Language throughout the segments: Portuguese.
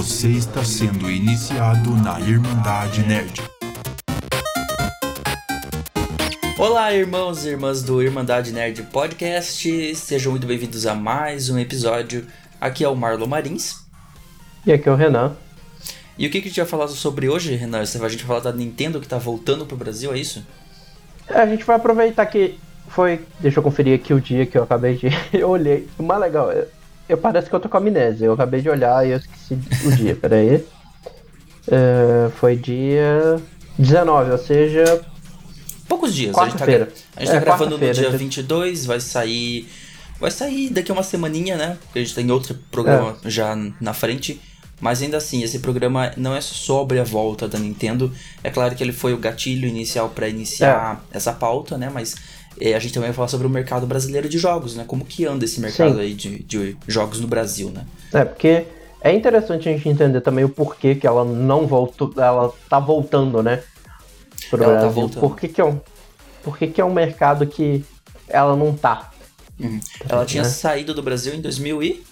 Você está sendo iniciado na Irmandade Nerd. Olá, irmãos e irmãs do Irmandade Nerd Podcast, sejam muito bem-vindos a mais um episódio. Aqui é o Marlon Marins. E aqui é o Renan. E o que, que a gente vai falar sobre hoje, Renan? A gente vai falar da Nintendo que tá voltando pro Brasil, é isso? É, a gente vai aproveitar que foi. Deixa eu conferir aqui o dia que eu acabei de. eu olhei. O mais legal, eu, eu parece que eu tô com amnésia. Eu acabei de olhar e eu esqueci o dia. Peraí. É, foi dia 19, ou seja. Poucos dias. A gente tá, a gente tá é, gravando no dia 22, vai sair. Vai sair daqui a uma semaninha, né? Porque a gente tem outro programa é. já na frente. Mas ainda assim, esse programa não é sobre a volta da Nintendo. É claro que ele foi o gatilho inicial para iniciar é. essa pauta, né? Mas a gente também vai falar sobre o mercado brasileiro de jogos, né? Como que anda esse mercado Sim. aí de, de jogos no Brasil, né? É, porque é interessante a gente entender também o porquê que ela não voltou, ela tá voltando, né? Pro ela tá Brasil. tá voltando. Por que, que é um, por que, que é um mercado que ela não tá? Uhum. Ela tinha né? saído do Brasil em 2000 e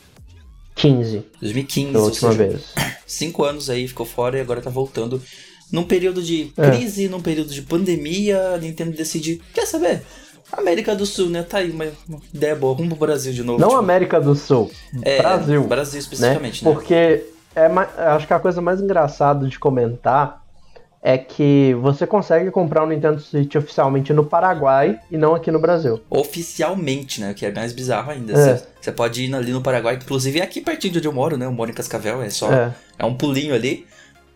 2015. 2015. Da última seja, vez. Cinco anos aí, ficou fora e agora tá voltando. Num período de é. crise, é. num período de pandemia, a Nintendo decide, quer saber? América do Sul, né? Tá aí uma, uma ideia boa. Vamos pro Brasil de novo. Não tipo. América do Sul. É, Brasil. Brasil especificamente, né? né? Porque é, acho que a coisa mais engraçada de comentar é que você consegue comprar o um Nintendo Switch oficialmente no Paraguai e não aqui no Brasil. Oficialmente, né? O que é mais bizarro ainda. É. Você, pode ir ali no Paraguai, inclusive é aqui pertinho de onde eu moro, né? Eu moro em Cascavel, é só. É, é um pulinho ali.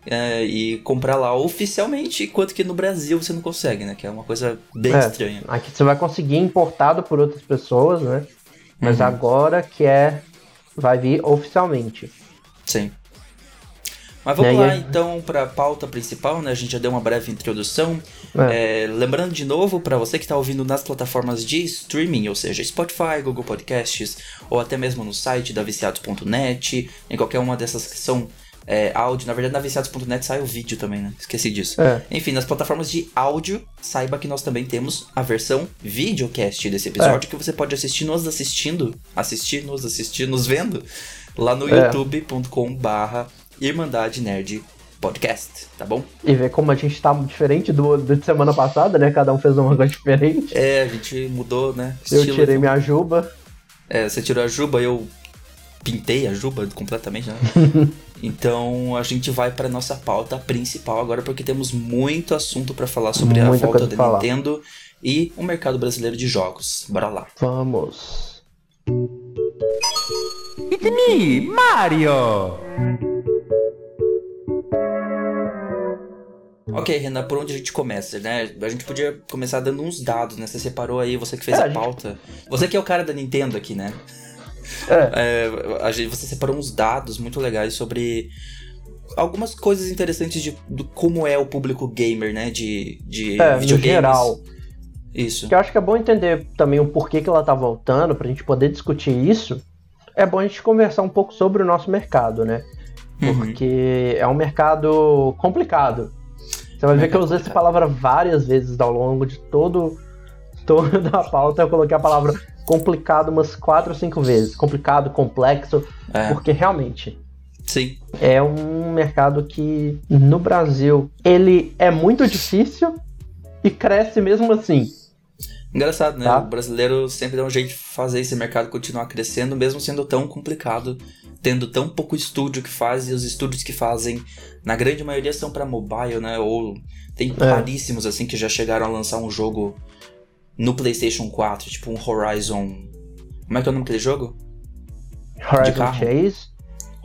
É, e comprar lá oficialmente, enquanto que no Brasil você não consegue, né? Que é uma coisa bem é, estranha. Aqui você vai conseguir importado por outras pessoas, né? Mas uhum. agora que é. Vai vir oficialmente. Sim. Mas vamos lá então para a pauta principal, né? A gente já deu uma breve introdução. É. É, lembrando de novo para você que está ouvindo nas plataformas de streaming, ou seja, Spotify, Google Podcasts, ou até mesmo no site da viciados.net, em qualquer uma dessas que são é, áudio. Na verdade, na viciados.net sai o vídeo também, né? Esqueci disso. É. Enfim, nas plataformas de áudio, saiba que nós também temos a versão videocast desse episódio, é. que você pode assistir nos assistindo, assistir nos assistir, nos vendo, lá no é. youtube.com/barra Irmandade Nerd Podcast, tá bom? E ver como a gente tá diferente do, do semana passada, né? Cada um fez uma coisa diferente. É, a gente mudou, né? Estilo, eu tirei minha juba. É, você tirou a juba, eu pintei a juba completamente, né? então a gente vai para nossa pauta principal agora porque temos muito assunto para falar sobre Muita a volta da falar. Nintendo e o mercado brasileiro de jogos. Bora lá. Vamos. It's me, Mario. Ok, Renan, por onde a gente começa, né? A gente podia começar dando uns dados, né? Você separou aí, você que fez é, a pauta. Você que é o cara da Nintendo aqui, né? É. é a gente, você separou uns dados muito legais sobre algumas coisas interessantes de, de como é o público gamer, né? De, de é, videogames. Geral. Isso. Que eu acho que é bom entender também o porquê que ela tá voltando, pra gente poder discutir isso. É bom a gente conversar um pouco sobre o nosso mercado, né? Uhum. Porque uhum. é um mercado complicado. Você vai ver que eu usei essa palavra várias vezes ao longo de todo toda a pauta. Eu coloquei a palavra complicado umas quatro ou cinco vezes. Complicado, complexo, é. porque realmente Sim. É um mercado que no Brasil ele é muito difícil e cresce mesmo assim. Engraçado, né? Tá? O brasileiro sempre dá um jeito de fazer esse mercado continuar crescendo, mesmo sendo tão complicado tendo tão pouco estúdio que faz e os estúdios que fazem, na grande maioria são para mobile, né? Ou tem é. raríssimos assim que já chegaram a lançar um jogo no PlayStation 4, tipo um Horizon. Como é que é o nome daquele jogo? Horizon Chase.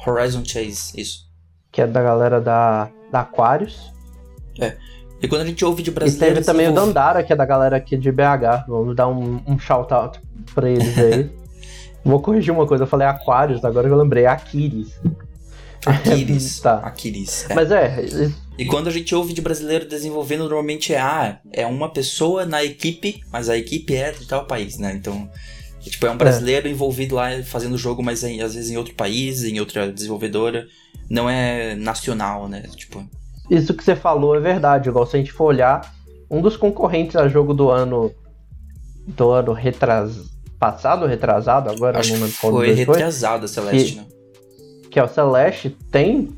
Horizon Chase, isso. Que é da galera da, da Aquarius. É. E quando a gente ouve de brasileiro. E teve também o Dandara, que é da galera aqui de BH. Vamos dar um, um shout out pra eles aí. Vou corrigir uma coisa, eu falei Aquários, agora eu lembrei Aquiles. Aquiles. tá. Aquiles. É. Mas é. E quando a gente ouve de brasileiro desenvolvendo, normalmente é, ah, é uma pessoa na equipe, mas a equipe é de tal país, né? Então, tipo, é um brasileiro é. envolvido lá fazendo o jogo, mas em, às vezes em outro país, em outra desenvolvedora. Não é nacional, né? Tipo. Isso que você falou é verdade. Igual se a gente for olhar, um dos concorrentes a jogo do ano. Do ano retras, passado retrasado, agora Acho não lembro qual foi retrasado a Celeste, que, né? Que é o Celeste, tem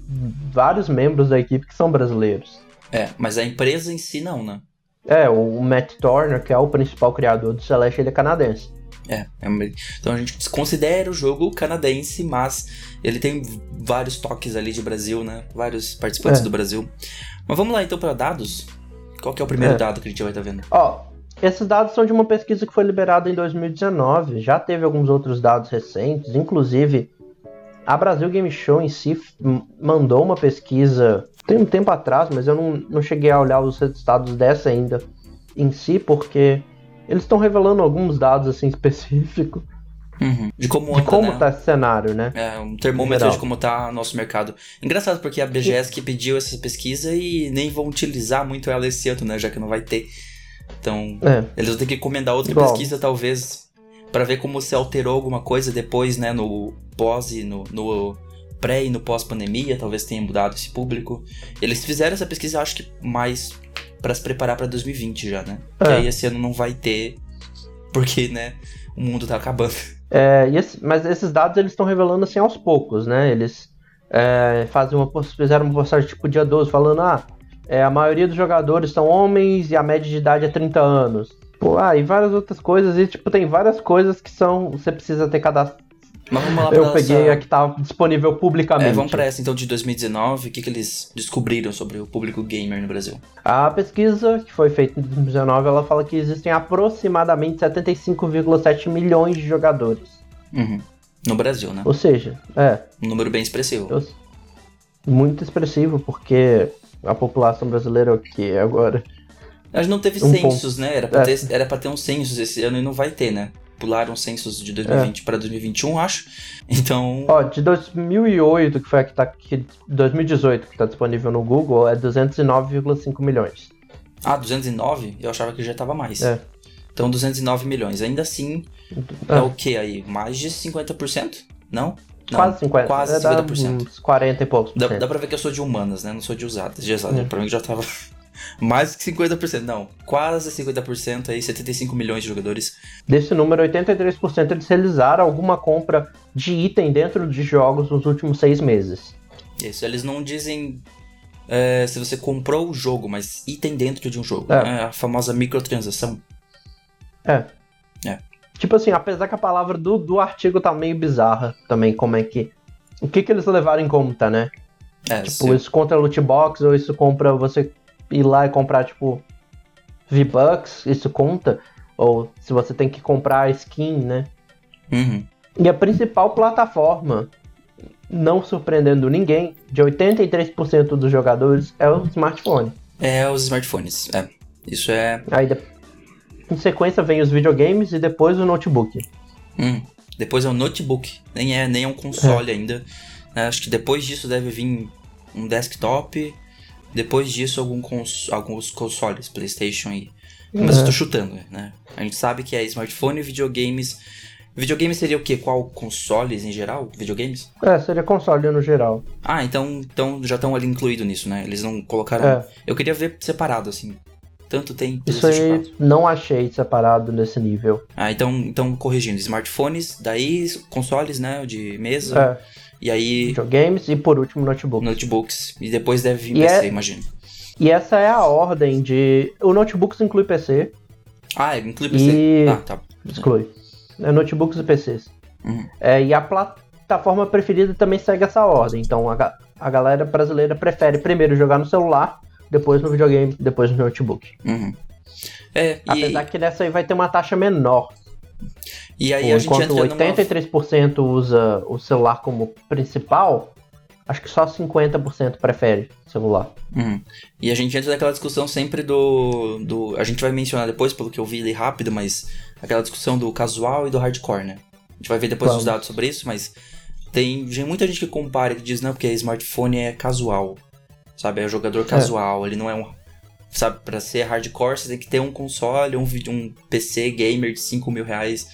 vários membros da equipe que são brasileiros. É, mas a empresa em si não, né? É, o Matt Turner, que é o principal criador do Celeste, ele é canadense. É, é então a gente considera o jogo canadense, mas ele tem vários toques ali de Brasil, né? Vários participantes é. do Brasil. Mas vamos lá então para dados. Qual que é o primeiro é. dado que a gente vai estar tá vendo? Ó, esses dados são de uma pesquisa que foi liberada em 2019. Já teve alguns outros dados recentes, inclusive a Brasil Game Show em si mandou uma pesquisa tem um tempo atrás, mas eu não, não cheguei a olhar os resultados dessa ainda em si, porque eles estão revelando alguns dados assim específicos. Uhum. De como, anda, de como né? tá esse cenário, né? É, um termômetro de como tá nosso mercado. Engraçado, porque a BGS que pediu essa pesquisa e nem vão utilizar muito ela esse ano, né? Já que não vai ter. Então, é. eles vão ter que encomendar outra Igual. pesquisa, talvez, para ver como se alterou alguma coisa depois, né? No pós e no, no pré e no pós-pandemia, talvez tenha mudado esse público. Eles fizeram essa pesquisa, acho que mais para se preparar para 2020 já, né? É. Que aí esse ano não vai ter, porque, né, o mundo tá acabando. É, esse, mas esses dados eles estão revelando assim aos poucos, né? Eles é, fazem uma, fizeram uma postagem tipo dia 12 falando, ah, é, a maioria dos jogadores são homens e a média de idade é 30 anos. Pô, ah, e várias outras coisas, e tipo, tem várias coisas que são. Você precisa ter cadastro mas vamos lá Eu peguei essa... a que tá disponível publicamente. É, vamos pra essa então de 2019. O que, que eles descobriram sobre o público gamer no Brasil? A pesquisa que foi feita em 2019 ela fala que existem aproximadamente 75,7 milhões de jogadores. Uhum. No Brasil, né? Ou seja, é. Um número bem expressivo. Eu... Muito expressivo, porque a população brasileira é o que agora? Gente não teve um censos, ponto. né? Era pra, é. ter, era pra ter um censos esse ano e não vai ter, né? pularam censos de 2020 é. para 2021, acho. Então. Ó, de 2008, que foi a que tá aqui, 2018, que tá disponível no Google, é 209,5 milhões. Ah, 209? Eu achava que já tava mais. É. Então, 209 milhões. Ainda assim, é, é o que aí? Mais de 50%? Não? Não, quase 50%. Quase 50%. Uns 40 e poucos. Dá, dá pra ver que eu sou de humanas, né? Não sou de usadas. De usadas. É. Pra mim já tava mais que 50%, não. Quase 50% aí, 75 milhões de jogadores. Desse número, 83% eles realizaram alguma compra de item dentro de jogos nos últimos seis meses. Isso, eles não dizem é, se você comprou o jogo, mas item dentro de um jogo. É. Né? A famosa microtransação. É. É. Tipo assim, apesar que a palavra do, do artigo tá meio bizarra também, como é que. O que que eles levaram em conta, né? É, tipo, sim. isso contra loot box ou isso compra você ir lá e comprar, tipo, V-Bucks, isso conta? Ou se você tem que comprar skin, né? Uhum. E a principal plataforma, não surpreendendo ninguém, de 83% dos jogadores é o smartphone. É, os smartphones, é. Isso é. Aí, em sequência, vem os videogames e depois o notebook. Hum. Depois é o notebook, nem é, nem é um console é. ainda. É, acho que depois disso deve vir um desktop depois disso, algum cons alguns consoles, PlayStation e. Mas eu tô chutando, né? A gente sabe que é smartphone e videogames. Videogame seria o quê? Qual consoles em geral? Videogames? É, seria console no geral. Ah, então, então já estão ali incluído nisso, né? Eles não colocaram. É. Eu queria ver separado, assim. Tanto tem. Isso aí não achei separado nesse nível. Ah, então, então corrigindo, smartphones, daí consoles, né? De mesa. É. E aí. Videogames e por último notebooks. Notebooks. E depois deve vir e PC, é... imagino. E essa é a ordem de. O notebooks inclui PC. Ah, inclui PC. E... Ah, tá. Exclui. É notebooks e PCs. Uhum. É, e a plataforma preferida também segue essa ordem. Então a, a galera brasileira prefere primeiro jogar no celular, depois no videogame, depois no notebook. Uhum. É, Apesar que nessa aí vai ter uma taxa menor. E aí a gente enquanto 83% numa... usa o celular como principal, acho que só 50% prefere celular. Uhum. E a gente entra naquela discussão sempre do, do. A gente vai mencionar depois, pelo que eu vi ali rápido, mas aquela discussão do casual e do hardcore, né? A gente vai ver depois Vamos. os dados sobre isso, mas tem muita gente que compara que diz, não, porque smartphone é casual. Sabe? É jogador é. casual, é. ele não é um. Sabe, pra ser hardcore, você tem que ter um console, um, um PC gamer de 5 mil reais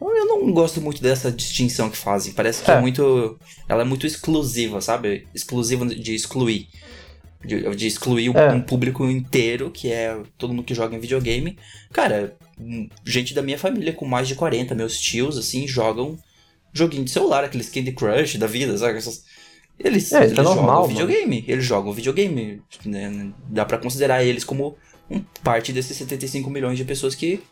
eu não gosto muito dessa distinção que fazem. Parece que é, é muito. Ela é muito exclusiva, sabe? Exclusiva de excluir. De, de excluir é. um público inteiro, que é todo mundo que joga em videogame. Cara, gente da minha família com mais de 40, meus tios, assim, jogam joguinho de celular, aqueles Candy Crush da vida, sabe? Essas, Eles, é, eles é jogam normal, videogame. Mano. Eles jogam videogame. Né? Dá para considerar eles como parte desses 75 milhões de pessoas que,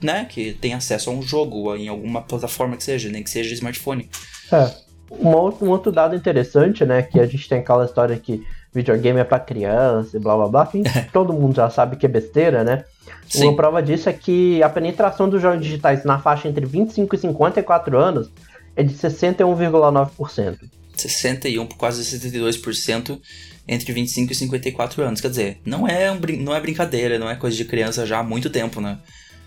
né, que tem acesso a um jogo em alguma plataforma que seja, nem que seja smartphone. É. Um outro, um outro dado interessante, né, que a gente tem aquela história que videogame é para criança e blá blá blá, que todo mundo já sabe que é besteira, né? Sim. Uma prova disso é que a penetração dos jogos digitais na faixa entre 25 e 54 anos é de 61,9%. 61, quase 72% entre 25 e 54 anos. Quer dizer, não é, um, não é brincadeira, não é coisa de criança já há muito tempo, né?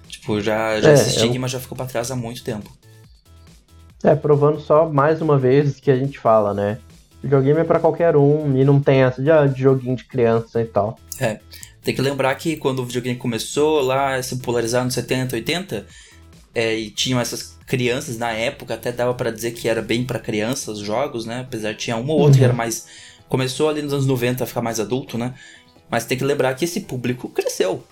Tipo, já, já é, esse estigma eu... já ficou pra trás há muito tempo. É, provando só mais uma vez que a gente fala, né? Videogame é para qualquer um e não tem essa de, ah, de joguinho de criança e tal. É. Tem que lembrar que quando o videogame começou lá, se polarizar nos 70, 80, é, e tinham essas crianças na época, até dava para dizer que era bem para crianças os jogos, né? Apesar de tinha uma ou outra uhum. que era mais. Começou ali nos anos 90 a ficar mais adulto, né? Mas tem que lembrar que esse público cresceu.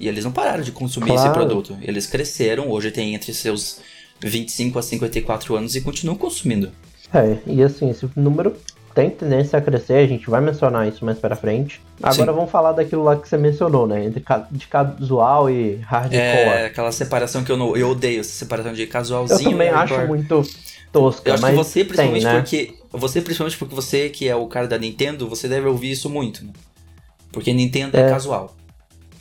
E eles não pararam de consumir claro. esse produto. Eles cresceram, hoje tem entre seus 25 a 54 anos e continuam consumindo. É, e assim, esse número tem tendência a crescer, a gente vai mencionar isso mais pra frente. Agora Sim. vamos falar daquilo lá que você mencionou, né? Entre de casual e hardcore. É, aquela separação que eu, não, eu odeio, essa separação de casualzinho. Eu também acho muito tosca, Eu acho que você, principalmente tem, né? porque. Você, principalmente porque você, que é o cara da Nintendo, você deve ouvir isso muito, né? Porque Nintendo é, é casual.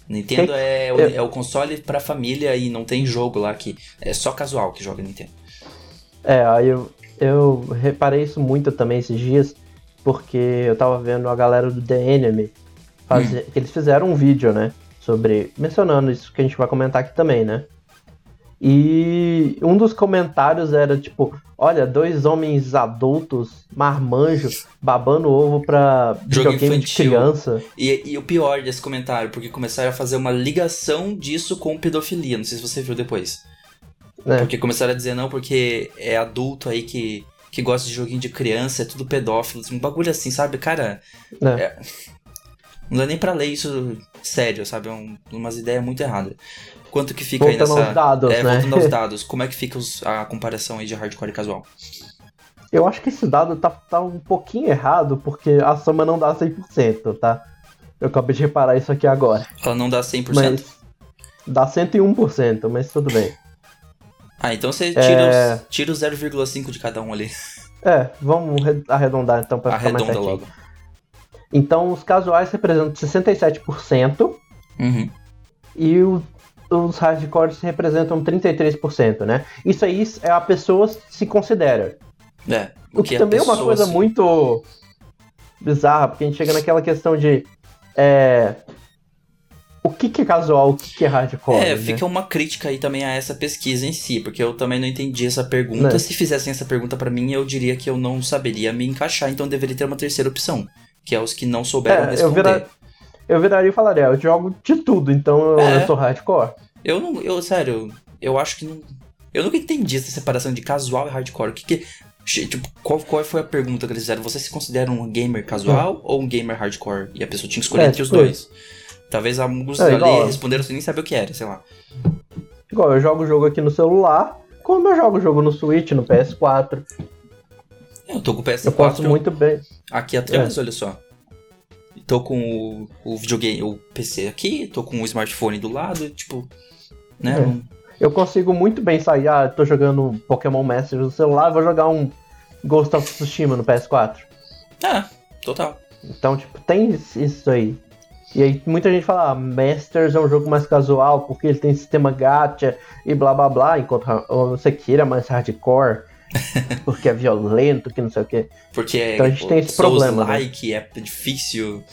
Nintendo que... é, o, é o console pra família e não tem jogo lá que. É só casual que joga Nintendo. É, aí eu, eu reparei isso muito também esses dias porque eu tava vendo a galera do The Enemy fazer, hum. eles fizeram um vídeo, né, sobre mencionando isso que a gente vai comentar aqui também, né? E um dos comentários era tipo, olha, dois homens adultos, marmanjos, babando ovo pra Jogo videogame infantil. de criança. E, e, o pior desse comentário, porque começaram a fazer uma ligação disso com pedofilia. Não sei se você viu depois. É. Porque começaram a dizer, não, porque é adulto aí que que gosta de joguinho de criança, é tudo pedófilo, um bagulho assim, sabe? Cara, é. É... não dá nem pra ler isso sério, sabe? É um, umas ideias muito erradas. Quanto que fica voltando aí nessa... Aos dados, é, né? voltando aos dados, como é que fica os, a comparação aí de hardcore e casual? Eu acho que esse dado tá, tá um pouquinho errado, porque a soma não dá 100%, tá? Eu acabei de reparar isso aqui agora. Ela não dá 100%? Mas dá 101%, mas tudo bem. Ah, então você tira, é... os, tira 0,5 de cada um ali. É, vamos arredondar então para ficar mais certinho. logo. Então os casuais representam 67% uhum. e o, os hardcores representam 33%, né? Isso aí é a pessoa se considera. É, o, o que, que também é uma coisa se... muito bizarra, porque a gente chega naquela questão de é, o que, que é casual, o que, que é hardcore. É, né? fica uma crítica aí também a essa pesquisa em si, porque eu também não entendi essa pergunta. Né? Se fizessem essa pergunta para mim, eu diria que eu não saberia me encaixar, então deveria ter uma terceira opção, que é os que não souberam é, responder. Eu, vira... eu viraria e falaria, eu jogo de tudo, então é. eu sou hardcore. Eu não, eu, sério, eu acho que não. Eu nunca entendi essa separação de casual e hardcore. O que que. Tipo, qual, qual foi a pergunta que eles fizeram? Você se considera um gamer casual hum. ou um gamer hardcore? E a pessoa tinha que escolher é, entre os tipo dois. Talvez alguns é, ali responderam sem nem saber o que era, sei lá. Igual, eu jogo o jogo aqui no celular, como eu jogo o jogo no Switch, no PS4. Eu tô com o PS4. Eu posso muito bem. Aqui atrás, é. olha só. Tô com o, o videogame, o PC aqui, tô com o smartphone do lado, tipo, né? É. Eu consigo muito bem sair, ah, tô jogando Pokémon Masters no celular, vou jogar um Ghost of Tsushima no PS4. Ah, total. Então, tipo, tem isso aí. E aí muita gente fala, ah, Masters é um jogo mais casual, porque ele tem sistema gacha e blá blá blá, enquanto Sekiro é mais hardcore, porque é violento, que não sei o que. Porque então a gente tem esse problema. Like, né? é difícil.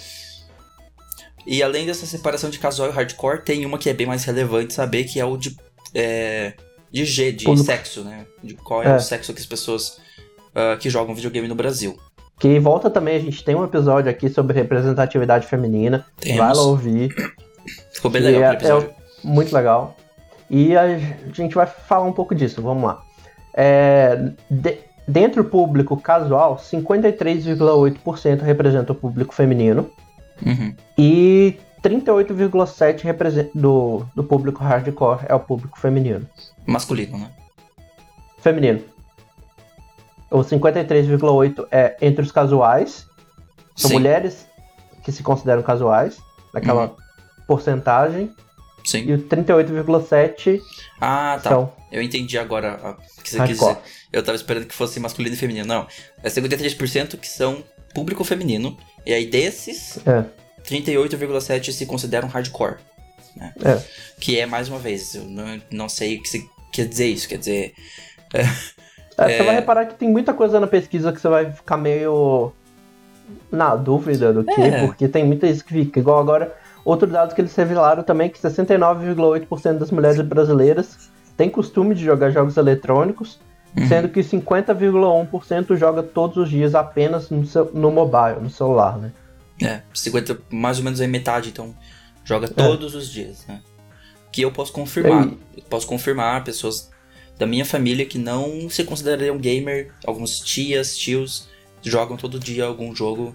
E além dessa separação de casual e hardcore, tem uma que é bem mais relevante saber, que é o de, é, de G, de sexo, né? De qual é, é, o sexo que as pessoas uh, que jogam videogame no Brasil. Que volta também, a gente tem um episódio aqui sobre representatividade feminina. Temos. Vai lá ouvir. Ficou bem legal é, é, muito legal. E a gente vai falar um pouco disso, vamos lá. É, de, dentro do público casual, 53,8% representa o público feminino. Uhum. E 38,7% do, do público hardcore é o público feminino. Masculino, né? Feminino. O 53,8% é entre os casuais. São Sim. mulheres que se consideram casuais, naquela uhum. porcentagem. Sim. E o 38,7%. Ah, tá. São eu entendi agora o que você quis dizer. Eu tava esperando que fosse masculino e feminino. Não. É 53% que são público feminino. E aí desses, é. 38,7% se consideram hardcore. Né? É. Que é, mais uma vez, eu não, não sei o que você quer dizer isso. Quer dizer. É, é, você vai reparar que tem muita coisa na pesquisa que você vai ficar meio na dúvida do que, é. porque tem muita isso que fica. Igual agora, outro dado que eles revelaram também que 69,8% das mulheres brasileiras têm costume de jogar jogos eletrônicos, uhum. sendo que 50,1% joga todos os dias apenas no, seu, no mobile, no celular, né? É, 50, mais ou menos é metade, então joga é. todos é. os dias, né? Que eu posso confirmar. Eu posso confirmar pessoas da minha família que não se considerariam gamer, alguns tias, tios, jogam todo dia algum jogo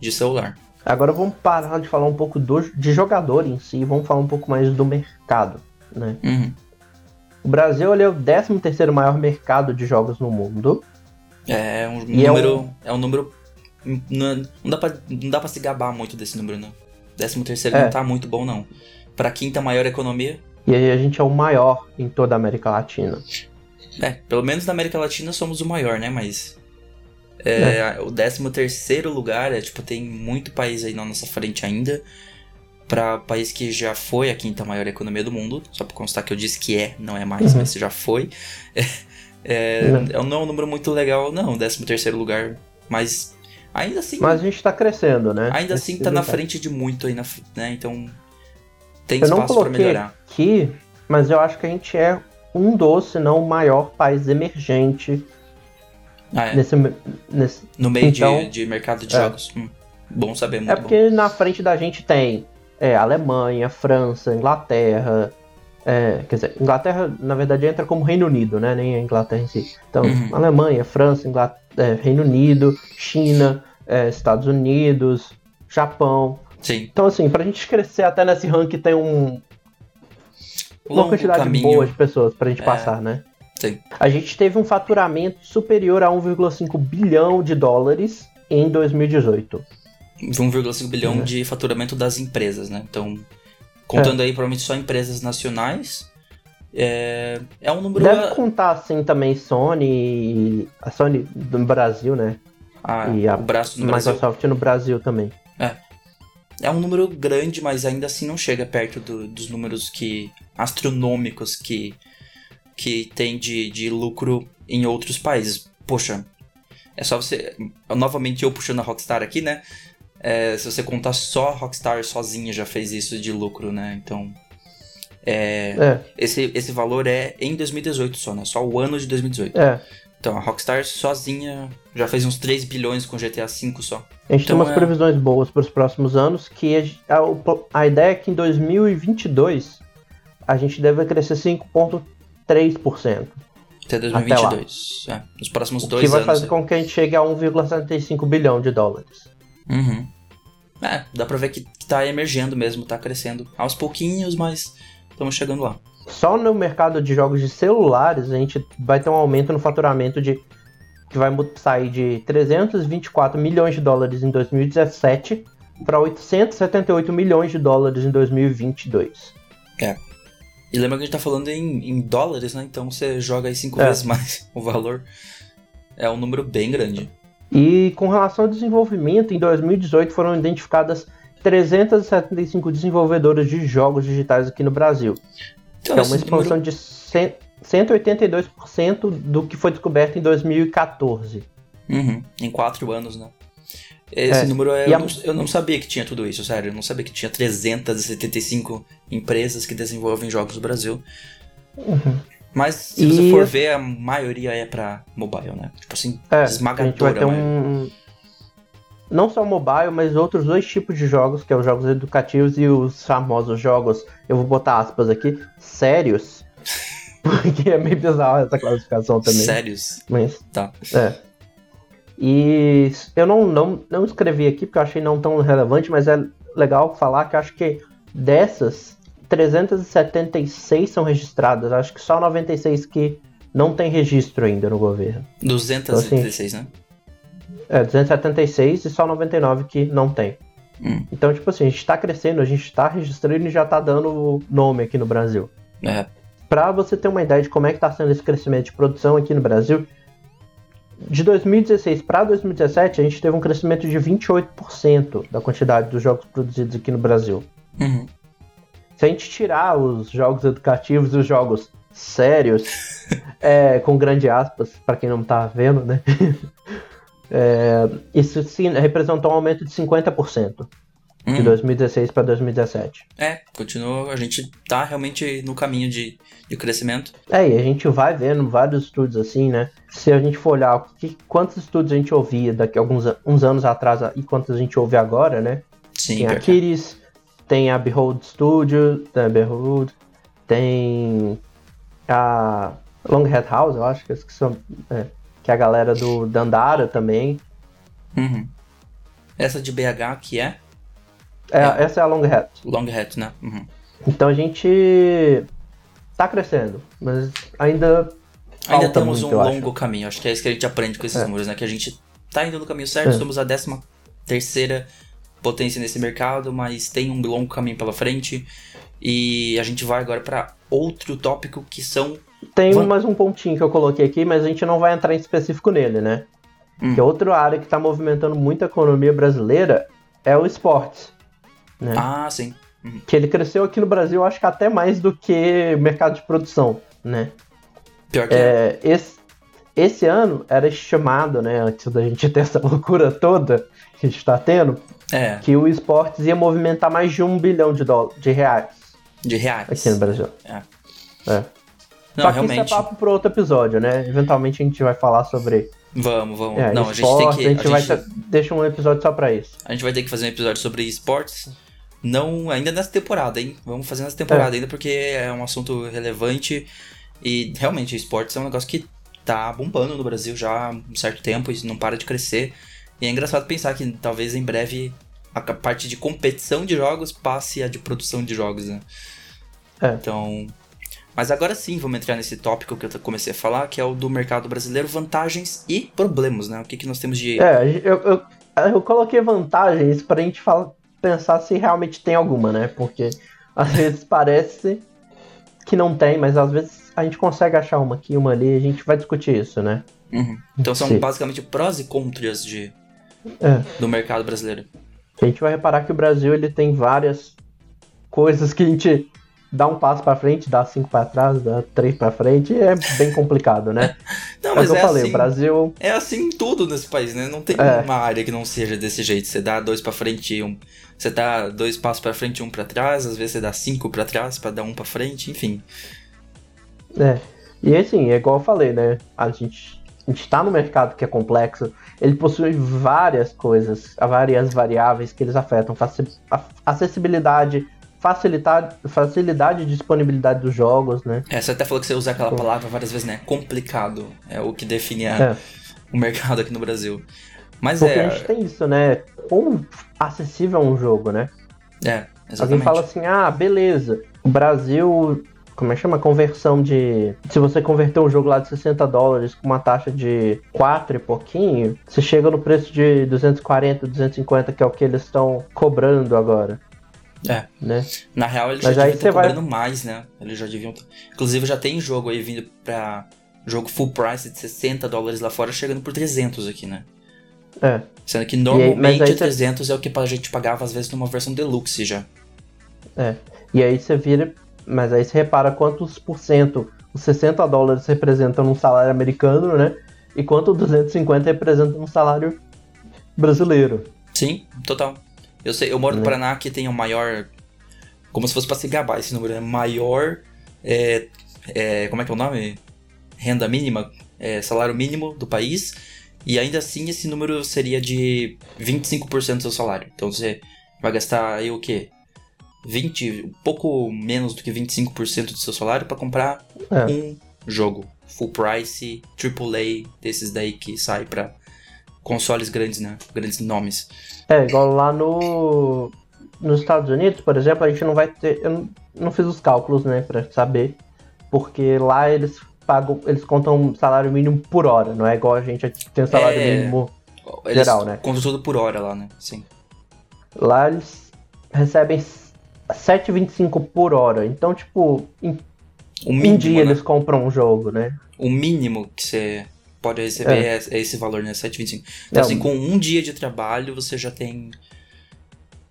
de celular. Agora vamos parar de falar um pouco do, de jogador em si, vamos falar um pouco mais do mercado, né? Uhum. O Brasil é o 13 terceiro maior mercado de jogos no mundo. É um número, é um, é um número não, dá pra, não dá pra se gabar muito desse número, não. 13 terceiro é. não tá muito bom, não. Pra quinta maior economia. E aí a gente é o maior em toda a América Latina. É, pelo menos na América Latina somos o maior, né? Mas é, é. O 13 terceiro lugar é, tipo, tem muito país aí na nossa frente ainda. Para país que já foi a quinta maior economia do mundo, só para constar que eu disse que é, não é mais, uhum. mas já foi. É, é, não é um número muito legal, não, 13 terceiro lugar, mas ainda assim. Mas a gente tá crescendo, né? Ainda assim tá na frente de muito aí, na, né? Então tem eu espaço para melhorar. Aqui, mas eu acho que a gente é um dos, se não o maior país emergente ah, é. nesse, nesse, no meio então, de, de mercado de é. jogos. Hum, bom saber, muito É porque bom. na frente da gente tem é, Alemanha, França, Inglaterra. É, quer dizer, Inglaterra, na verdade, entra como Reino Unido, né? Nem a Inglaterra em si. Então, uhum. Alemanha, França, Inglaterra, é, Reino Unido, China, é, Estados Unidos, Japão. Sim. Então, assim, pra gente crescer até nesse ranking tem um. Longo uma quantidade caminho. boa de pessoas pra gente passar, né? Sim. A gente teve um faturamento superior a 1,5 bilhão de dólares em 2018. 1,5 bilhão é. de faturamento das empresas, né? Então, contando é. aí provavelmente só empresas nacionais, é, é um número. Deve contar assim também Sony, a Sony do Brasil, né? Ah, e a o braço no Microsoft Brasil. no Brasil também. É. É um número grande, mas ainda assim não chega perto do, dos números que astronômicos que que tem de, de lucro em outros países. Poxa, é só você. Novamente eu puxando a Rockstar aqui, né? É, se você contar só a Rockstar sozinha já fez isso de lucro, né? Então. É, é. Esse, esse valor é em 2018 só, né? Só o ano de 2018. É. Então a Rockstar sozinha já fez uns 3 bilhões com GTA V só. A gente então, tem umas é... previsões boas para os próximos anos, que a, a, a, ideia é que em 2022 a gente deve crescer 5,3 3%. Até 2022. Até é, nos próximos dois anos. Que vai fazer é. com que a gente chegue a 1,75 bilhão de dólares. Uhum. É, dá pra ver que tá emergendo mesmo, tá crescendo aos pouquinhos, mas estamos chegando lá. Só no mercado de jogos de celulares a gente vai ter um aumento no faturamento de que vai sair de 324 milhões de dólares em 2017 para 878 milhões de dólares em 2022. É, e lembra que a gente tá falando em, em dólares, né? Então você joga aí cinco é. vezes mais o valor. É um número bem grande. E com relação ao desenvolvimento, em 2018 foram identificadas 375 desenvolvedores de jogos digitais aqui no Brasil. Então, é uma expansão número... de 100, 182% do que foi descoberto em 2014. Uhum, em quatro anos, né? Esse é. número é, eu, a... não, eu, não, sabia que tinha tudo isso, sério. Eu não sabia que tinha 375 empresas que desenvolvem jogos no Brasil. Uhum. Mas se e... você for ver, a maioria é pra mobile, né? Tipo assim, é, esmagadora. A gente vai ter um... Não só mobile, mas outros dois tipos de jogos, que é os jogos educativos e os famosos jogos, eu vou botar aspas aqui, sérios. Porque é meio bizarro essa classificação também. Sérios? Mas, tá. É. E eu não, não, não escrevi aqui porque eu achei não tão relevante, mas é legal falar que acho que dessas, 376 são registradas. Acho que só 96 que não tem registro ainda no governo. 216, então, assim, né? É, 276 e só 99 que não tem. Hum. Então, tipo assim, a gente está crescendo, a gente está registrando e já está dando nome aqui no Brasil. É. Para você ter uma ideia de como é que está sendo esse crescimento de produção aqui no Brasil, de 2016 para 2017 a gente teve um crescimento de 28% da quantidade dos jogos produzidos aqui no Brasil. Uhum. Se a gente tirar os jogos educativos e os jogos sérios, é, com grande aspas, para quem não tá vendo, né? É, isso sim representou um aumento de 50% de hum. 2016 para 2017. É, continua, a gente tá realmente no caminho de, de crescimento. É, e a gente vai vendo vários estudos assim, né? Se a gente for olhar que, quantos estudos a gente ouvia daqui a alguns uns anos atrás e quantos a gente ouve agora, né? Sim, tem a Kiris, tem a Behold Studio, tem a Behold, tem a Longhead House, eu acho que, que são, é, que é a galera do Dandara também. Uhum. Essa de BH que é? É, é. Essa é a Long Hat. Long Hat, né? Uhum. Então a gente tá crescendo, mas ainda. Ainda temos muito, um longo acho. caminho. Acho que é isso que a gente aprende com esses é. números, né? Que a gente tá indo no caminho certo, é. somos a décima terceira potência nesse mercado, mas tem um longo caminho pela frente. E a gente vai agora para outro tópico que são. Tem Van... mais um pontinho que eu coloquei aqui, mas a gente não vai entrar em específico nele, né? Hum. Que outra área que está movimentando muito a economia brasileira é o esportes. Né? Ah, sim. Uhum. Que ele cresceu aqui no Brasil, acho que até mais do que mercado de produção, né? Pior que é. é. Esse, esse ano era estimado, né, antes da gente ter essa loucura toda que a gente está tendo, é. que o esportes ia movimentar mais de um bilhão de, dólares, de reais. De reais. Aqui no Brasil. É. é. Não, Só realmente. isso é papo para outro episódio, né? Eventualmente a gente vai falar sobre Vamos, vamos. É, não, esporte, a gente tem que. A gente, a vai gente... deixa um episódio só pra isso. A gente vai ter que fazer um episódio sobre esportes. Não ainda nessa temporada, hein? Vamos fazer nessa temporada é. ainda porque é um assunto relevante. E realmente, esportes é um negócio que tá bombando no Brasil já há um certo tempo e não para de crescer. E é engraçado pensar que talvez em breve a parte de competição de jogos passe a de produção de jogos, né? É. Então, mas agora sim, vamos entrar nesse tópico que eu comecei a falar, que é o do mercado brasileiro, vantagens e problemas, né? O que, que nós temos de. É, eu, eu, eu coloquei vantagens pra gente falar, pensar se realmente tem alguma, né? Porque às vezes parece que não tem, mas às vezes a gente consegue achar uma aqui, uma ali, e a gente vai discutir isso, né? Uhum. Então são sim. basicamente prós e contras de, é. do mercado brasileiro. A gente vai reparar que o Brasil ele tem várias coisas que a gente dá um passo para frente, dá cinco para trás, dá três para frente, é bem complicado, né? não, é mas é, eu é falei, assim, o Brasil é assim tudo nesse país, né? Não tem é. uma área que não seja desse jeito. Você dá dois para frente e um, você dá dois passos para frente e um para trás, às vezes você dá cinco para trás para dar um para frente, enfim. É. E assim, é igual eu falei, né? A gente a gente está no mercado que é complexo, ele possui várias coisas, várias variáveis que eles afetam, acessibilidade, facilitar, facilidade de disponibilidade dos jogos, né? É, você até falou que você usa aquela palavra várias vezes, né? Complicado é o que define a, é. o mercado aqui no Brasil. Mas Porque é... a gente tem isso, né? Como acessível é um jogo, né? É, exatamente. Alguém fala assim, ah, beleza, o Brasil como é que chama? Conversão de. Se você converter um jogo lá de 60 dólares com uma taxa de 4 e pouquinho, você chega no preço de 240, 250, que é o que eles estão cobrando agora. É. Né? Na real, eles Mas já deviam estar cobrando vai... mais, né? Eles já deviam. Inclusive, já tem jogo aí vindo pra. Jogo full price de 60 dólares lá fora, chegando por 300 aqui, né? É. Sendo que normalmente aí, 300 você... é o que a gente pagava às vezes numa versão deluxe já. É. E aí você vira mas aí você repara quantos por cento os 60 dólares representam num salário americano, né? E quanto 250 representa num salário brasileiro. Sim, total. Eu sei, eu moro no né? Paraná que tem o maior. Como se fosse pra se gabar esse número, né? Maior. É, é, como é que é o nome? Renda mínima, é, salário mínimo do país. E ainda assim esse número seria de 25% do seu salário. Então você vai gastar aí o quê? 20, um pouco menos do que 25% do seu salário para comprar é. um jogo full price, AAA, desses daí que sai para consoles grandes, né? Grandes nomes. É, igual lá no nos Estados Unidos, por exemplo, a gente não vai ter, eu não, fiz os cálculos, né, para saber, porque lá eles pagam, eles contam salário mínimo por hora, não é igual a gente tem salário é, mínimo eles geral, né? Contam tudo por hora lá, né? Sim. Lá eles recebem 7,25 por hora. Então, tipo, em, mínimo, um dia né? eles compram um jogo, né? O mínimo que você pode receber é, é esse valor, né? 7,25. Então, assim, com um dia de trabalho, você já tem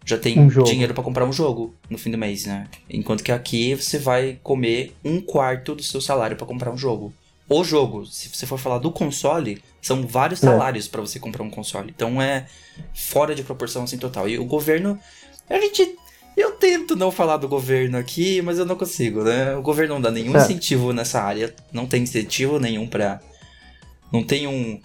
já tem um dinheiro para comprar um jogo no fim do mês, né? Enquanto que aqui você vai comer um quarto do seu salário para comprar um jogo. O jogo, se você for falar do console, são vários é. salários é. para você comprar um console. Então é fora de proporção assim total. E o governo, a gente eu tento não falar do governo aqui, mas eu não consigo, né? O governo não dá nenhum é. incentivo nessa área, não tem incentivo nenhum para não tem um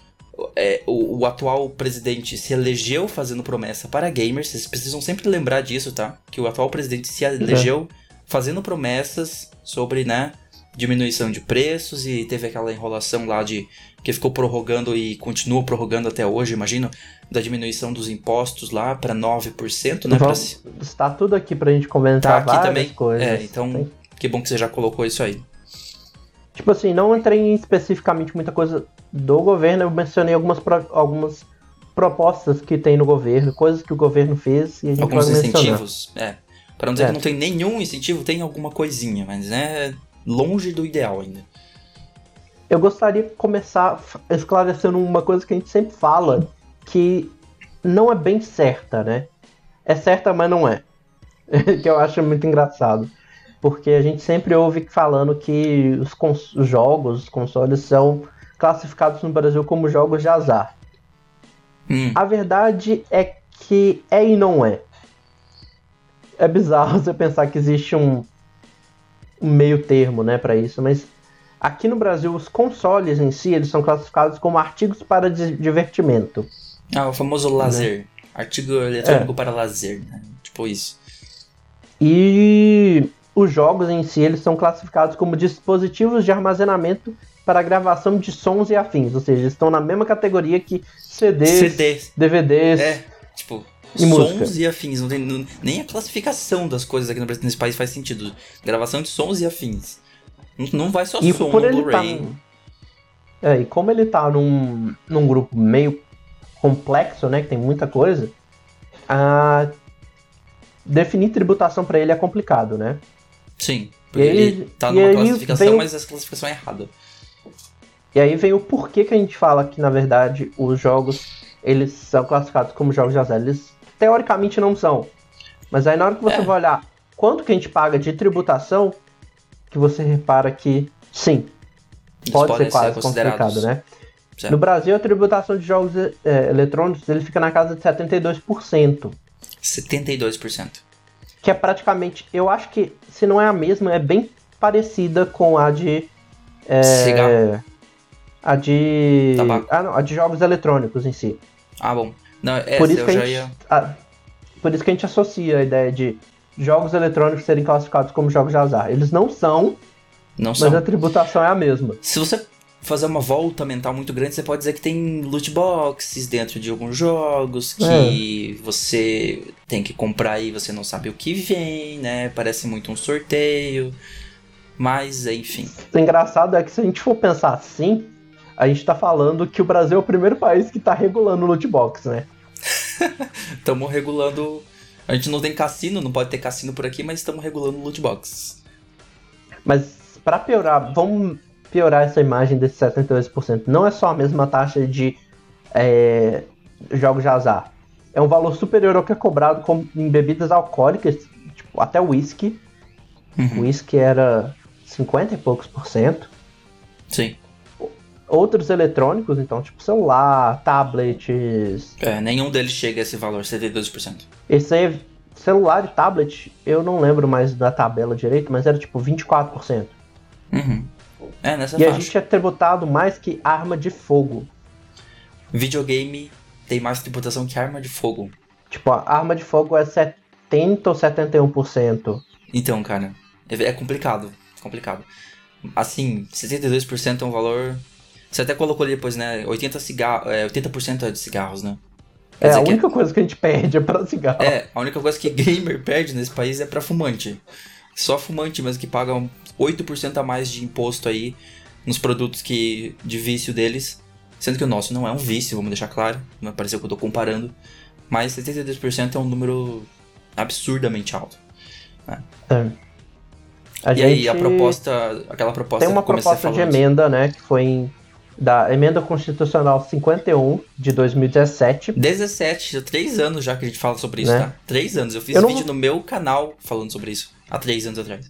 é, o, o, atual presidente se elegeu fazendo promessa para gamers. Vocês precisam sempre lembrar disso, tá? Que o atual presidente se elegeu fazendo promessas sobre, né, diminuição de preços e teve aquela enrolação lá de que ficou prorrogando e continua prorrogando até hoje, imagino, da diminuição dos impostos lá para 9%, né? Vamos, pra... Está tudo aqui pra gente comentar tá aqui também. coisas. É, então, Tem... que bom que você já colocou isso aí. Tipo assim, não entrei em especificamente muita coisa do governo, eu mencionei algumas, pro, algumas propostas que tem no governo, coisas que o governo fez e a gente Alguns incentivos, é. Para não dizer é. que não tem nenhum incentivo, tem alguma coisinha, mas é longe do ideal ainda. Eu gostaria de começar esclarecendo uma coisa que a gente sempre fala, que não é bem certa, né? É certa, mas não é. que eu acho muito engraçado. Porque a gente sempre ouve falando que os, os jogos, os consoles são classificados no Brasil como jogos de azar. Hum. A verdade é que é e não é. É bizarro você pensar que existe um, um meio termo, né, para isso, mas aqui no Brasil os consoles em si, eles são classificados como artigos para divertimento. Ah, o famoso né? lazer. Né? Artigo eletrônico é. para lazer, né? Tipo isso. E os jogos em si, eles são classificados como dispositivos de armazenamento para gravação de sons e afins, ou seja, estão na mesma categoria que CDs, CDs. DVDs. É, tipo, e sons música. e afins. Não tem, não, nem a classificação das coisas aqui no Brasil, nesse país faz sentido. Gravação de sons e afins. Não, não vai só e som no Blu-ray. Tá, é, e como ele tá num, num grupo meio complexo, né, que tem muita coisa, a definir tributação para ele é complicado, né? Sim, porque ele, ele tá numa classificação, mas essa classificação é errada. E aí vem o porquê que a gente fala que, na verdade, os jogos eles são classificados como jogos de azar. Eles teoricamente não são. Mas aí na hora que você é. vai olhar quanto que a gente paga de tributação, que você repara que sim, eles pode ser quase complicado, né? Certo. No Brasil, a tributação de jogos é, eletrônicos ele fica na casa de 72%. 72%. Que é praticamente, eu acho que se não é a mesma, é bem parecida com a de. É, Cigarro. A de. Tabaco. Ah, não, a de jogos eletrônicos em si. Ah, bom. Não, essa por isso que a gente, ia. A, por isso que a gente associa a ideia de jogos eletrônicos serem classificados como jogos de azar. Eles não são, não mas são. a tributação é a mesma. Se você fazer uma volta mental muito grande, você pode dizer que tem loot boxes dentro de alguns jogos que é. você tem que comprar e você não sabe o que vem, né? Parece muito um sorteio. Mas, enfim. O engraçado é que se a gente for pensar assim, a gente tá falando que o Brasil é o primeiro país que tá regulando o loot box, né? Estamos regulando. A gente não tem cassino, não pode ter cassino por aqui, mas estamos regulando loot box. Mas para piorar, vamos piorar essa imagem desses 72%. Não é só a mesma taxa de é, jogos de azar. É um valor superior ao que é cobrado com, em bebidas alcoólicas, tipo, até whisky. Uhum. Whisky era 50 e poucos por cento. Sim outros eletrônicos, então, tipo celular, tablets. É, nenhum deles chega a esse valor, 72%. Esse aí, celular e tablet, eu não lembro mais da tabela direito, mas era tipo 24%. Uhum. É, nessa E faixa. a gente é tributado mais que arma de fogo. Videogame tem mais tributação que arma de fogo. Tipo, a arma de fogo é 70 ou 71%. Então, cara, é, é complicado. Complicado. Assim, 62% é um valor você até colocou ali depois, né? 80%, cigarro, é, 80 é de cigarros, né? Quer é, a única é... coisa que a gente perde é pra cigarro. É, a única coisa que gamer perde nesse país é pra fumante. Só fumante mesmo que paga 8% a mais de imposto aí nos produtos que de vício deles, sendo que o nosso não é um vício, vamos deixar claro, não é parecer que eu tô comparando, mas 72% é um número absurdamente alto. Né? É. A e aí, a proposta, aquela proposta Tem uma proposta de emenda, né, que foi em, da Emenda Constitucional 51 de 2017. 17, três anos já que a gente fala sobre isso, né? tá? Três anos. Eu fiz eu vídeo não... no meu canal falando sobre isso, há três anos atrás.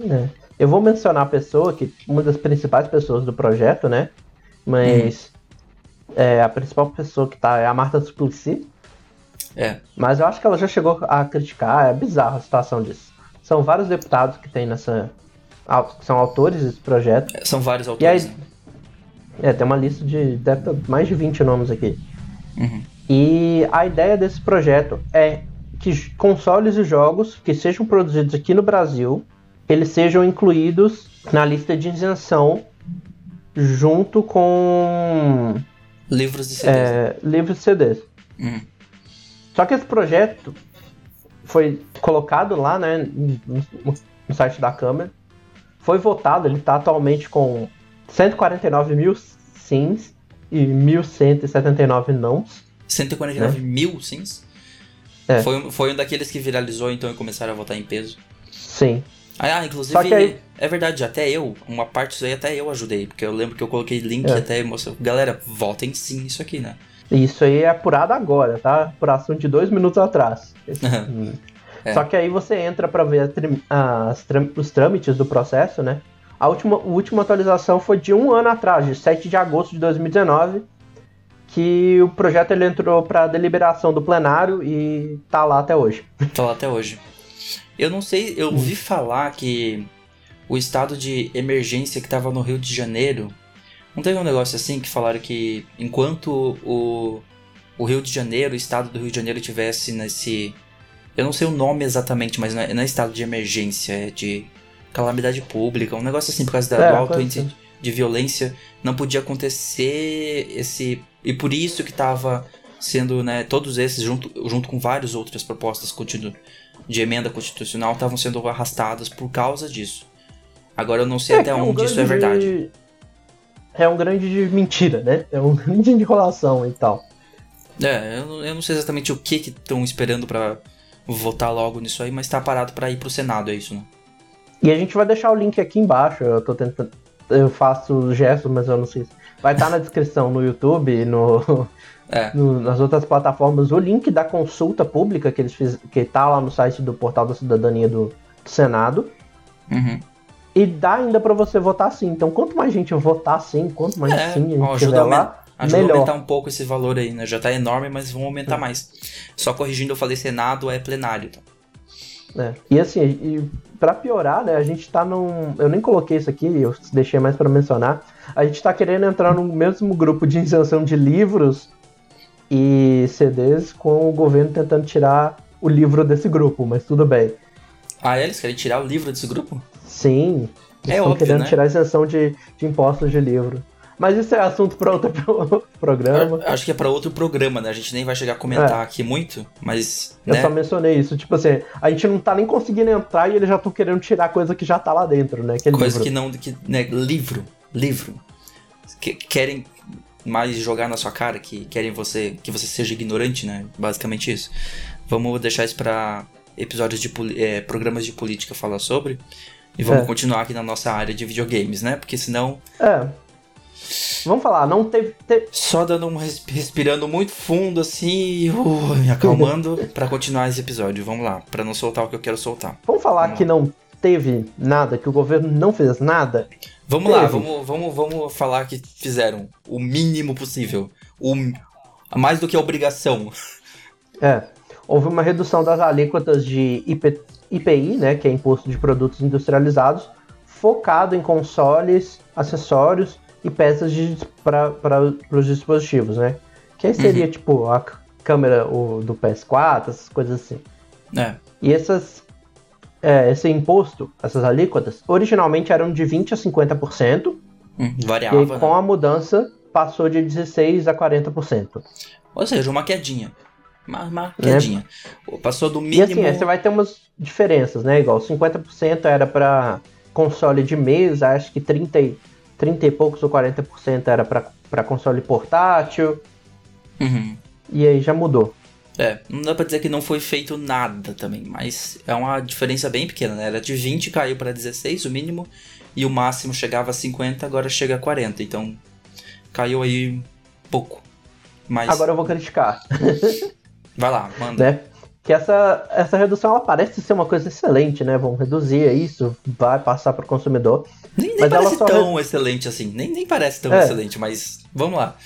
É. Eu vou mencionar a pessoa, que uma das principais pessoas do projeto, né? Mas hum. é, a principal pessoa que tá é a Marta Suplicy. É. Mas eu acho que ela já chegou a criticar, é bizarra a situação disso. São vários deputados que tem nessa. que são autores desse projeto. É, são vários autores. Aí, né? É, tem uma lista de. deve mais de 20 nomes aqui. Uhum. E a ideia desse projeto é que consoles e jogos que sejam produzidos aqui no Brasil eles sejam incluídos na lista de isenção junto com livros de CDs. É, livros de CDs. Uhum. Só que esse projeto foi colocado lá, né, no, no site da Câmara, foi votado, ele está atualmente com 149 mil sims e 1.179 nãos. 149 né? mil sims? É. Foi, foi um daqueles que viralizou então e começaram a votar em peso. Sim. Ah, inclusive, aí... é verdade, até eu, uma parte disso aí até eu ajudei, porque eu lembro que eu coloquei link é. até mostrou. Galera, votem sim isso aqui, né? Isso aí é apurado agora, tá? Apuração de dois minutos atrás. é. Só que aí você entra para ver as, os trâmites do processo, né? A última, a última atualização foi de um ano atrás, de 7 de agosto de 2019, que o projeto ele entrou para deliberação do plenário e tá lá até hoje. Tá lá até hoje. Eu não sei, eu ouvi falar que o estado de emergência que estava no Rio de Janeiro. Não teve um negócio assim que falaram que enquanto o, o Rio de Janeiro, o estado do Rio de Janeiro tivesse nesse. Eu não sei o nome exatamente, mas não é, não é estado de emergência, é de calamidade pública, um negócio assim por causa da, é, do alto índice de violência. Não podia acontecer esse. E por isso que estava sendo, né, todos esses, junto, junto com várias outras propostas continu, de emenda constitucional estavam sendo arrastadas por causa disso. Agora eu não sei é até é onde um isso é verdade. É um grande mentira, né? É um grande enrolação e tal. É, eu, eu não sei exatamente o que estão esperando para votar logo nisso aí, mas tá parado para ir pro Senado, é isso, né? E a gente vai deixar o link aqui embaixo. Eu tô tentando. Eu faço gestos, mas eu não sei. Vai estar tá na descrição no YouTube, no, é. no, nas outras plataformas, o link da consulta pública que eles fiz, que tá lá no site do Portal da Cidadania do, do Senado. Uhum. E dá ainda para você votar sim. Então, quanto mais gente votar sim, quanto mais é, sim ó, ajuda lá, ajuda melhor. a aumentar um pouco esse valor aí, né? Já tá enorme, mas vão aumentar mais. Só corrigindo, eu falei Senado é plenário. Então. É. E assim, e para piorar, né, a gente tá num. Eu nem coloquei isso aqui, eu deixei mais para mencionar. A gente tá querendo entrar no mesmo grupo de isenção de livros e CDs com o governo tentando tirar o livro desse grupo, mas tudo bem. Ah, eles querem tirar o livro desse grupo? Sim. Eles é estão óbvio, querendo né? tirar a isenção de, de impostos de livro. Mas isso é assunto para outro programa. Acho que é para outro programa, né? A gente nem vai chegar a comentar é. aqui muito, mas. Eu né? só mencionei isso. Tipo assim, a gente não tá nem conseguindo entrar e eles já estão querendo tirar coisa que já tá lá dentro, né? Que é coisa livro. que não. Que, né? Livro. Livro. Que, querem mais jogar na sua cara, que querem você que você seja ignorante, né? Basicamente isso. Vamos deixar isso para episódios de é, programas de política falar sobre. E vamos é. continuar aqui na nossa área de videogames, né? Porque senão. É. Vamos falar, não teve. teve... Só dando um respirando muito fundo assim, uh, me acalmando para continuar esse episódio. Vamos lá, para não soltar o que eu quero soltar. Vamos falar vamos que não teve nada, que o governo não fez nada? Vamos teve. lá, vamos, vamos, vamos falar que fizeram o mínimo possível. O, mais do que a obrigação. É. Houve uma redução das alíquotas de IP, IPI, né, que é Imposto de Produtos Industrializados, focado em consoles, acessórios e peças para os dispositivos, né? Que aí seria uhum. tipo a câmera o, do PS4, essas coisas assim. É. E essas é, esse imposto, essas alíquotas, originalmente eram de 20% a 50%. Hum, variava. E com né? a mudança passou de 16% a 40%. Ou seja, uma quedinha. Uma, uma quedinha. É. Passou do mínimo. E assim, você vai ter umas diferenças, né? Igual 50% era para console de mesa, acho que 30, 30 e poucos ou 40% era para console portátil. Uhum. E aí já mudou. É, não dá pra dizer que não foi feito nada também, mas é uma diferença bem pequena, né? Era de 20, caiu para 16 o mínimo, e o máximo chegava a 50, agora chega a 40, então caiu aí pouco. Mas... Agora eu vou criticar. Vai lá, manda. Né? Que essa, essa redução ela parece ser uma coisa excelente, né? Vão reduzir isso, vai passar para o consumidor. Nem, nem parece tão re... excelente assim, nem, nem parece tão é. excelente, mas vamos lá.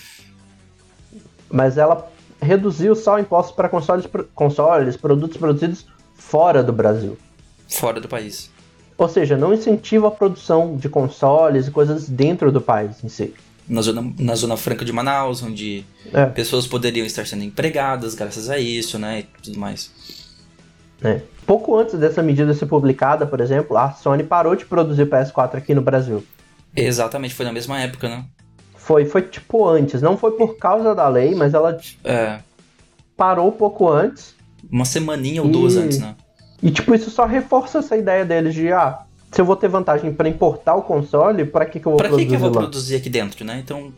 Mas ela reduziu só impostos para consoles, consoles, produtos produzidos fora do Brasil. Fora do país. Ou seja, não incentiva a produção de consoles e coisas dentro do país em si. Na zona, na zona franca de Manaus, onde é. pessoas poderiam estar sendo empregadas graças a isso, né? E tudo mais. É. Pouco antes dessa medida ser publicada, por exemplo, a Sony parou de produzir PS4 aqui no Brasil. Exatamente, foi na mesma época, né? Foi, foi tipo antes. Não foi por causa da lei, mas ela é. parou pouco antes. Uma semaninha ou e... duas antes, né? E tipo, isso só reforça essa ideia deles de, ah, se eu vou ter vantagem para importar o console, para que, que eu vou pra produzir? Pra que, que eu vou lá? produzir aqui dentro, né? Então,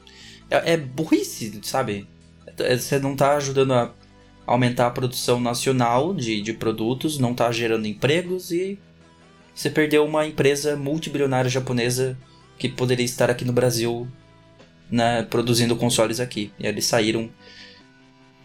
é, é burrice, sabe? É, você não tá ajudando a aumentar a produção nacional de, de produtos, não tá gerando empregos e você perdeu uma empresa multibilionária japonesa que poderia estar aqui no Brasil né, produzindo consoles aqui. E eles saíram.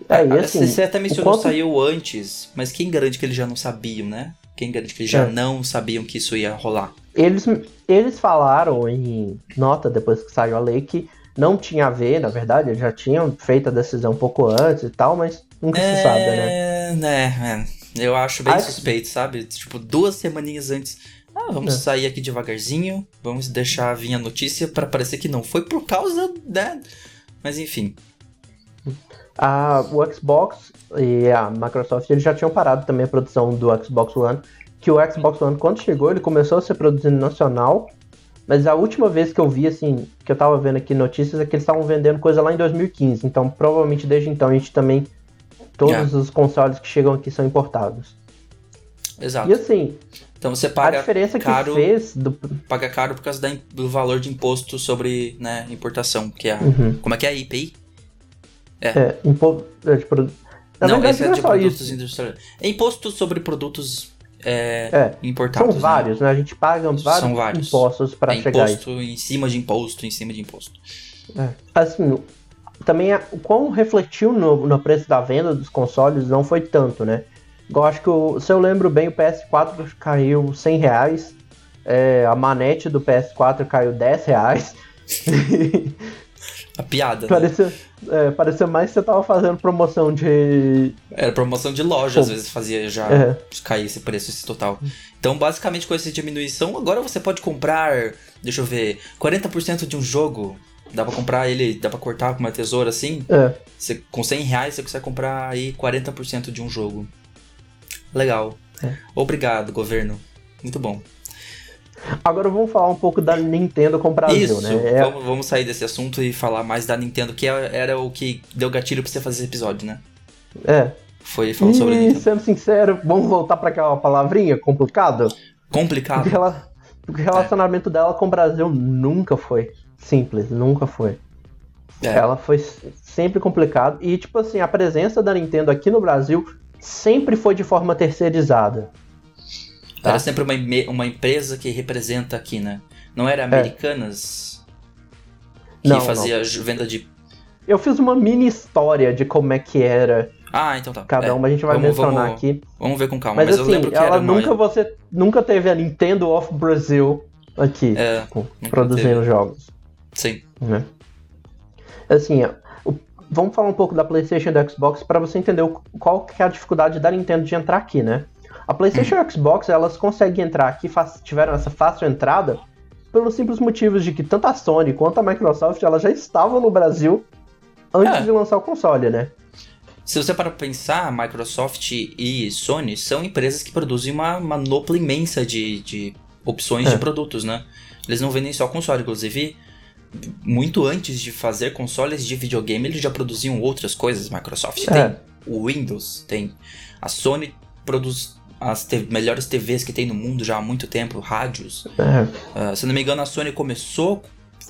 É, e assim, Você até mencionou quanto... saiu antes, mas quem garante que eles já não sabiam, né? Quem garante que eles já é. não sabiam que isso ia rolar? Eles, eles falaram em nota, depois que saiu a lei, que não tinha a ver, na verdade, eles já tinham feito a decisão um pouco antes e tal, mas nunca é, se sabe, né? Né, é. eu acho bem suspeito, sabe? Tipo, duas semaninhas antes ah, vamos é. sair aqui devagarzinho, vamos deixar vir a notícia para parecer que não foi por causa da. Mas enfim. Ah, o Xbox e a Microsoft eles já tinham parado também a produção do Xbox One. Que o Xbox One, quando chegou, ele começou a ser produzido nacional. Mas a última vez que eu vi, assim, que eu tava vendo aqui notícias, é que eles estavam vendendo coisa lá em 2015. Então, provavelmente desde então a gente também. Todos yeah. os consoles que chegam aqui são importados. Exato. E assim, então você paga a diferença caro, que fez do... paga caro por causa da, do valor de imposto sobre né, importação, que é a, uhum. como é que é a IPI? É, é imposto é produtos. Na não, verdade, esse é, de produtos industriais. É imposto sobre produtos é, é, importados. São né? vários, né? A gente paga vários, vários. impostos para é chegar. Imposto em cima de imposto, em cima de imposto. É. Assim, também o quão refletiu no, no preço da venda dos consoles não foi tanto, né? Eu acho que, o, se eu lembro bem, o PS4 caiu 100 reais. É, a manete do PS4 caiu 10 reais. a piada, parecia, né? é, parecia mais que você tava fazendo promoção de... Era promoção de loja, Pô. às vezes fazia já é. cair esse preço, esse total. Então, basicamente, com essa diminuição, agora você pode comprar, deixa eu ver, 40% de um jogo Dá pra comprar ele, dá pra cortar com uma tesoura assim. É. Você, com 100 reais você consegue comprar aí 40% de um jogo. Legal. É. Obrigado, governo. Muito bom. Agora vamos falar um pouco da Nintendo com o Brasil, Isso, né? É... Vamos, vamos sair desse assunto e falar mais da Nintendo, que é, era o que deu gatilho pra você fazer esse episódio, né? É. Foi falando sobre a Nintendo. sendo sincero, vamos voltar para aquela palavrinha, complicado? Complicado? Porque, ela, o relacionamento é. dela com o Brasil nunca foi simples, nunca foi. É. Ela foi sempre complicado. E, tipo assim, a presença da Nintendo aqui no Brasil sempre foi de forma terceirizada. Tá? Era sempre uma, uma empresa que representa aqui, né? Não era é. Americanas é. que não, fazia não. venda de. Eu fiz uma mini história de como é que era. Ah, então tá. Cada é. uma a gente vai vamos, mencionar vamos, aqui. Vamos ver com calma. Mas, mas assim, eu lembro que ela era nunca uma... você nunca teve a Nintendo of Brazil aqui é, produzindo teve. jogos. Sim. Né? Assim, vamos falar um pouco da PlayStation e do Xbox para você entender qual que é a dificuldade da Nintendo de entrar aqui, né? A PlayStation e o Xbox, elas conseguem entrar aqui, tiveram essa fácil entrada, pelos simples motivos de que tanto a Sony quanto a Microsoft, elas já estavam no Brasil antes é. de lançar o console, né? Se você para pensar, Microsoft e Sony são empresas que produzem uma manopla imensa de, de opções é. de produtos, né? Eles não vendem só console, inclusive muito antes de fazer consoles de videogame, eles já produziam outras coisas. Microsoft é. tem, o Windows tem, a Sony produz as te melhores TVs que tem no mundo já há muito tempo, rádios. É. Uh, se não me engano, a Sony começou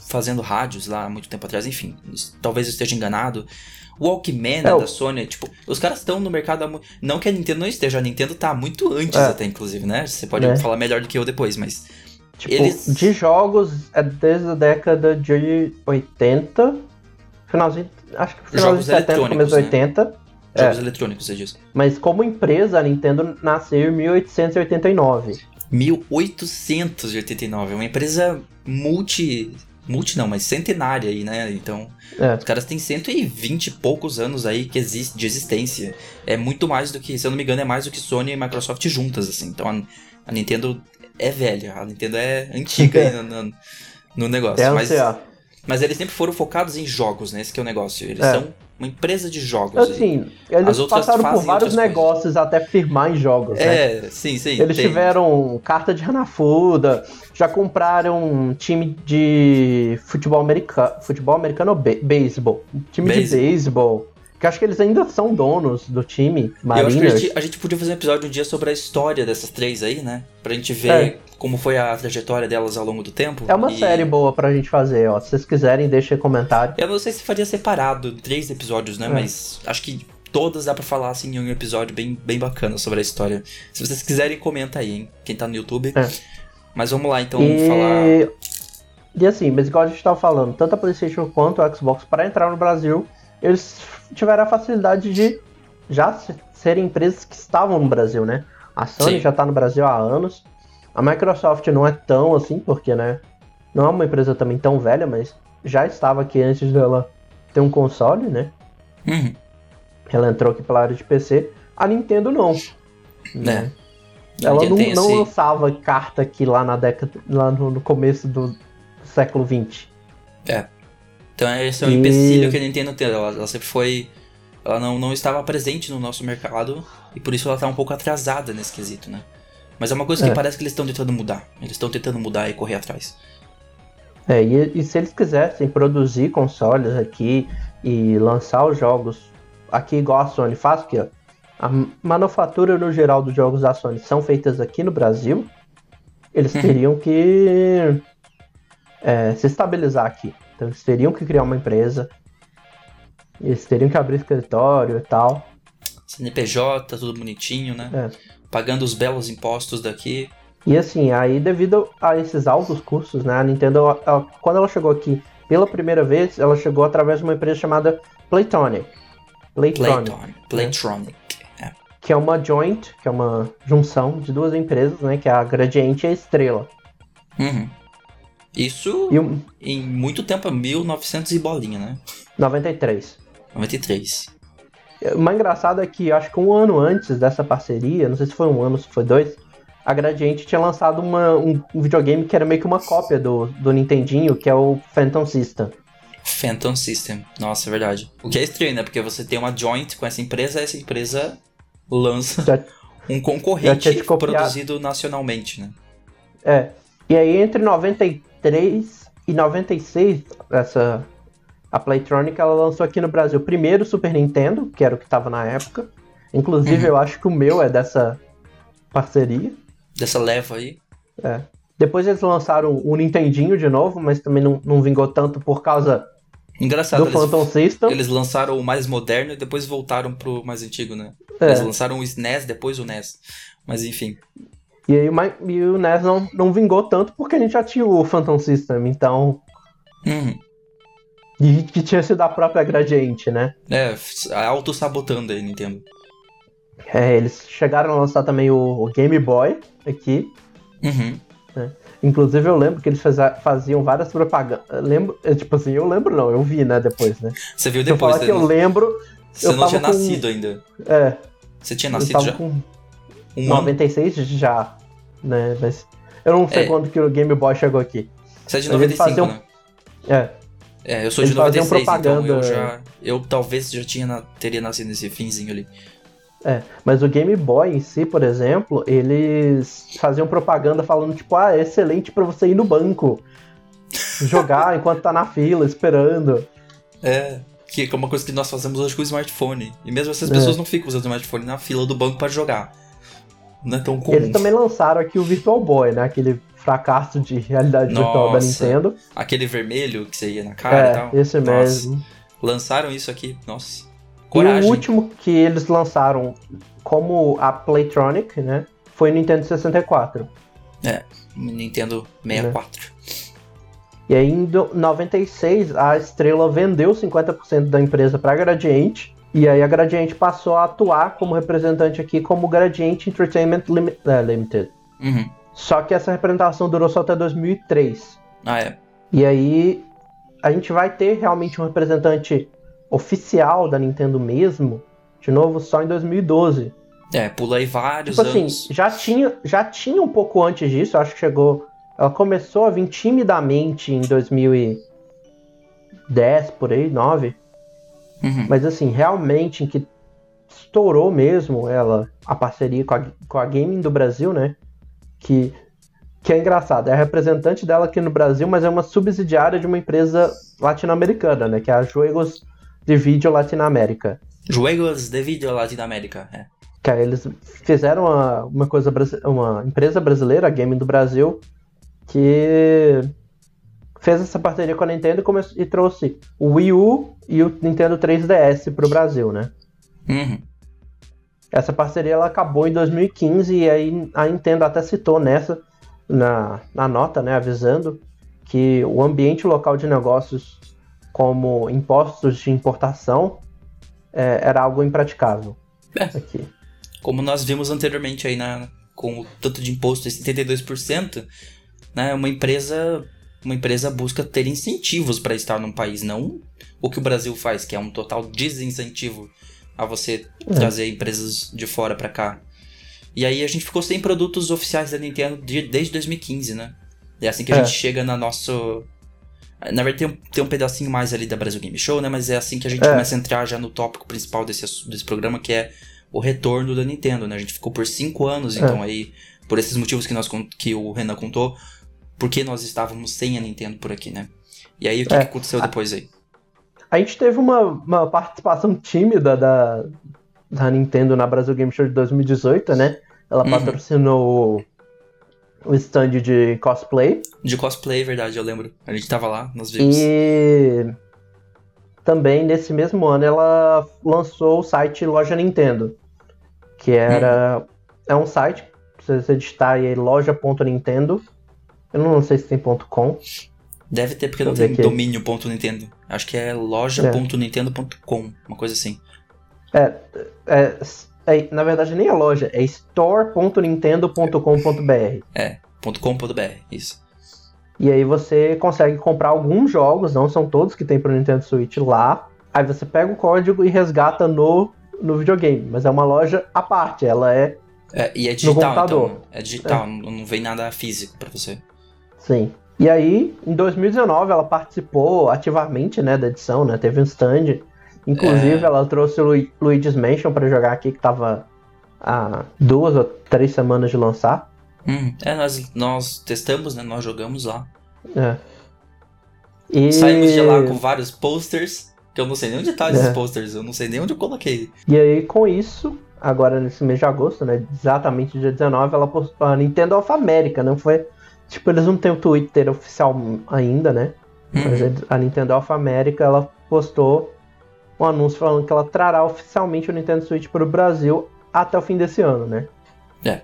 fazendo rádios lá há muito tempo atrás, enfim, talvez eu esteja enganado. O Walkman é, da Sony, tipo, os caras estão no mercado há muito... Não que a Nintendo não esteja, a Nintendo tá muito antes é. até, inclusive, né? Você pode é. falar melhor do que eu depois, mas... Tipo, eles... de jogos, é desde a década de 80, finalzinho, acho que finalzinho de 70, começo de 80. Né? Jogos é. eletrônicos, você diz. Mas como empresa, a Nintendo nasceu em 1889. 1889, é uma empresa multi multi não, mas centenária aí, né? Então, é. os caras têm 120 e poucos anos aí que existe, de existência. É muito mais do que, se eu não me engano, é mais do que Sony e Microsoft juntas, assim. Então, a, a Nintendo é velha, a Nintendo é antiga aí no, no, no negócio. É mas, mas eles sempre foram focados em jogos, né? Esse que é o negócio. Eles é. são uma empresa de jogos. Assim, eles passaram por vários negócios coisas. até firmar em jogos, né? É, sim, sim. Eles tem. tiveram carta de Hanafuda, já compraram um time de futebol americano, futebol americano ou beisebol, time de beisebol. Que acho que eles ainda são donos do time, Mariners. Eu acho que a gente, a gente, podia fazer um episódio um dia sobre a história dessas três aí, né? Pra gente ver é. como foi a trajetória delas ao longo do tempo. É uma e... série boa pra gente fazer, ó. Se vocês quiserem, deixem comentário. Eu não sei se faria separado três episódios, né? É. Mas acho que todas dá pra falar assim em um episódio bem, bem bacana sobre a história. Se vocês quiserem, comenta aí, hein? Quem tá no YouTube. É. Mas vamos lá, então, e... falar. E assim, mas igual a gente tava falando, tanto a PlayStation quanto o Xbox para entrar no Brasil, eles tiveram a facilidade de já serem empresas que estavam no Brasil, né? A Sony Sim. já está no Brasil há anos. A Microsoft não é tão assim, porque, né? Não é uma empresa também tão velha, mas já estava aqui antes dela ter um console, né? Uhum. Ela entrou aqui pela área de PC. A Nintendo não. Né? É. Ela não, não lançava carta aqui lá na década. lá no, no começo do século XX. É. Então esse é o e... empecilho que a Nintendo tem. Ela, ela sempre foi. Ela não, não estava presente no nosso mercado e por isso ela está um pouco atrasada nesse quesito, né? Mas é uma coisa que é. parece que eles estão tentando mudar. Eles estão tentando mudar e correr atrás. É, e, e, se eles quisessem produzir consoles aqui e lançar os jogos aqui igual a Sony faz, que a manufatura no geral dos jogos da Sony são feitas aqui no Brasil, eles uhum. teriam que é, se estabilizar aqui. Então eles teriam que criar uma empresa, eles teriam que abrir escritório e tal. CNPJ, tudo bonitinho, né? É. Pagando os belos impostos daqui. E assim, aí devido a esses altos custos, né? A Nintendo, ela, quando ela chegou aqui pela primeira vez, ela chegou através de uma empresa chamada Playtonic. Playtonic. Playtonic. Playtronic. É. Que é uma joint, que é uma junção de duas empresas, né? Que é a Gradiente e a Estrela. Uhum. Isso em muito tempo, 1900 e bolinha, né? 93. 93. O mais engraçado é que acho que um ano antes dessa parceria, não sei se foi um ano, se foi dois, a Gradiente tinha lançado uma, um, um, videogame que era meio que uma cópia do, do Nintendinho, que é o Phantom System. Phantom System, nossa, é verdade. O que é estranho, né? Porque você tem uma joint com essa empresa, essa empresa lança já, um concorrente produzido nacionalmente, né? É. E aí entre 93 93 e 96, essa a Playtronic ela lançou aqui no Brasil primeiro o Super Nintendo, que era o que estava na época. Inclusive, uhum. eu acho que o meu é dessa parceria. Dessa leva aí. É. Depois eles lançaram o Nintendinho de novo, mas também não, não vingou tanto por causa Engraçado, do Phantom System. Eles lançaram o mais moderno e depois voltaram pro mais antigo, né? É. Eles lançaram o SNES, depois o NES. Mas enfim. E aí e o NES não, não vingou tanto porque a gente já tinha o Phantom System, então. Uhum. E que tinha sido a própria Gradiente, né? É, auto-sabotando aí, Nintendo. É, eles chegaram a lançar também o, o Game Boy aqui. Uhum. Né? Inclusive eu lembro que eles faziam várias propagandas. Lembro, é, tipo assim, eu lembro não, eu vi, né, depois, né? Você viu depois, né? que eu lembro. Você eu não tinha com... nascido ainda. É. Você tinha nascido já? Com... Um 96 ano? já, né? Mas eu não sei é. quando que o Game Boy chegou aqui. Você é de 95, né? É. É, eu sou de 96, então eu já. Eu talvez já tinha na... teria nascido nesse finzinho ali. É, mas o Game Boy em si, por exemplo, eles faziam propaganda falando, tipo, ah, é excelente para você ir no banco. Jogar enquanto tá na fila, esperando. É, que é uma coisa que nós fazemos hoje com o smartphone. E mesmo essas pessoas é. não ficam usando o smartphone na fila do banco para jogar. Não é tão comum. Eles também lançaram aqui o Virtual Boy, né? Aquele fracasso de realidade Nossa, virtual da Nintendo. Aquele vermelho que você ia na cara é, e tal. Esse Nossa. mesmo. Lançaram isso aqui, nossa. Coragem. E o último que eles lançaram como a Playtronic, né? Foi o Nintendo 64. É, Nintendo 64. E aí em 96 a Estrela vendeu 50% da empresa para Gradiente. E aí a Gradiente passou a atuar como representante aqui como Gradiente Entertainment é, Limited. Uhum. Só que essa representação durou só até 2003. Ah, é. E aí a gente vai ter realmente um representante oficial da Nintendo mesmo, de novo, só em 2012. É, pula aí vários tipo assim, anos. Assim, já tinha, já tinha um pouco antes disso, acho que chegou. Ela começou a vir timidamente em 2010, por aí, 9. Uhum. Mas assim, realmente em que estourou mesmo ela, a parceria com a, com a Gaming do Brasil, né? Que, que é engraçado, é a representante dela aqui no Brasil, mas é uma subsidiária de uma empresa latino-americana, né? Que é a Juegos de Vídeo Latinoamérica. Juegos de Vídeo Latinoamérica, é. Que aí eles fizeram uma, uma coisa uma empresa brasileira, a Game do Brasil, que fez essa parceria com a Nintendo e, e trouxe o Wii U e o Nintendo 3DS para o Brasil, né? Uhum. Essa parceria ela acabou em 2015 e aí a Nintendo até citou nessa na, na nota, né, avisando que o ambiente local de negócios como impostos de importação é, era algo impraticável. É. Aqui. Como nós vimos anteriormente aí na, com o tanto de imposto de 72%, né, uma empresa uma empresa busca ter incentivos para estar num país, não o que o Brasil faz, que é um total desincentivo a você é. trazer empresas de fora para cá. E aí a gente ficou sem produtos oficiais da Nintendo desde 2015, né? É assim que a é. gente chega na nosso na verdade, tem um, tem um pedacinho mais ali da Brasil Game Show, né? Mas é assim que a gente é. começa a entrar já no tópico principal desse, desse programa, que é o retorno da Nintendo, né? A gente ficou por cinco anos, é. então aí, por esses motivos que, nós, que o Renan contou, porque nós estávamos sem a Nintendo por aqui, né? E aí, o que, é. que aconteceu depois aí? A gente teve uma, uma participação tímida da, da Nintendo na Brasil Game Show de 2018, né? Ela uhum. patrocinou o stand de cosplay. De cosplay, verdade, eu lembro. A gente tava lá, nós vimos. E também nesse mesmo ano ela lançou o site Loja Nintendo, que era hum. é um site, você digitar aí loja.nintendo, eu não sei se tem .com. Deve ter porque não tem domínio.nintendo. Acho que é loja.nintendo.com, uma coisa assim. É, é é, na verdade, nem a loja, é store.nintendo.com.br. É, .com.br, isso. E aí você consegue comprar alguns jogos, não são todos que tem pro Nintendo Switch lá. Aí você pega o código e resgata no, no videogame. Mas é uma loja à parte, ela é. É, e é digital, então. É digital, é. Não, não vem nada físico para você. Sim. E aí, em 2019, ela participou ativamente né, da edição, né? Teve um stand Inclusive, é... ela trouxe o Lu Luigi's Mansion para jogar aqui, que tava há duas ou três semanas de lançar. Hum, é, nós, nós testamos, né? Nós jogamos lá. É. E... Saímos de lá com vários posters, que eu não sei nem onde tá esses é. posters, eu não sei nem onde eu coloquei. E aí, com isso, agora nesse mês de agosto, né? Exatamente dia 19, ela postou a Nintendo of America, não foi. Tipo, eles não têm o Twitter oficial ainda, né? Uhum. Mas a Nintendo of America ela postou um anúncio falando que ela trará oficialmente o Nintendo Switch para o Brasil até o fim desse ano, né? É.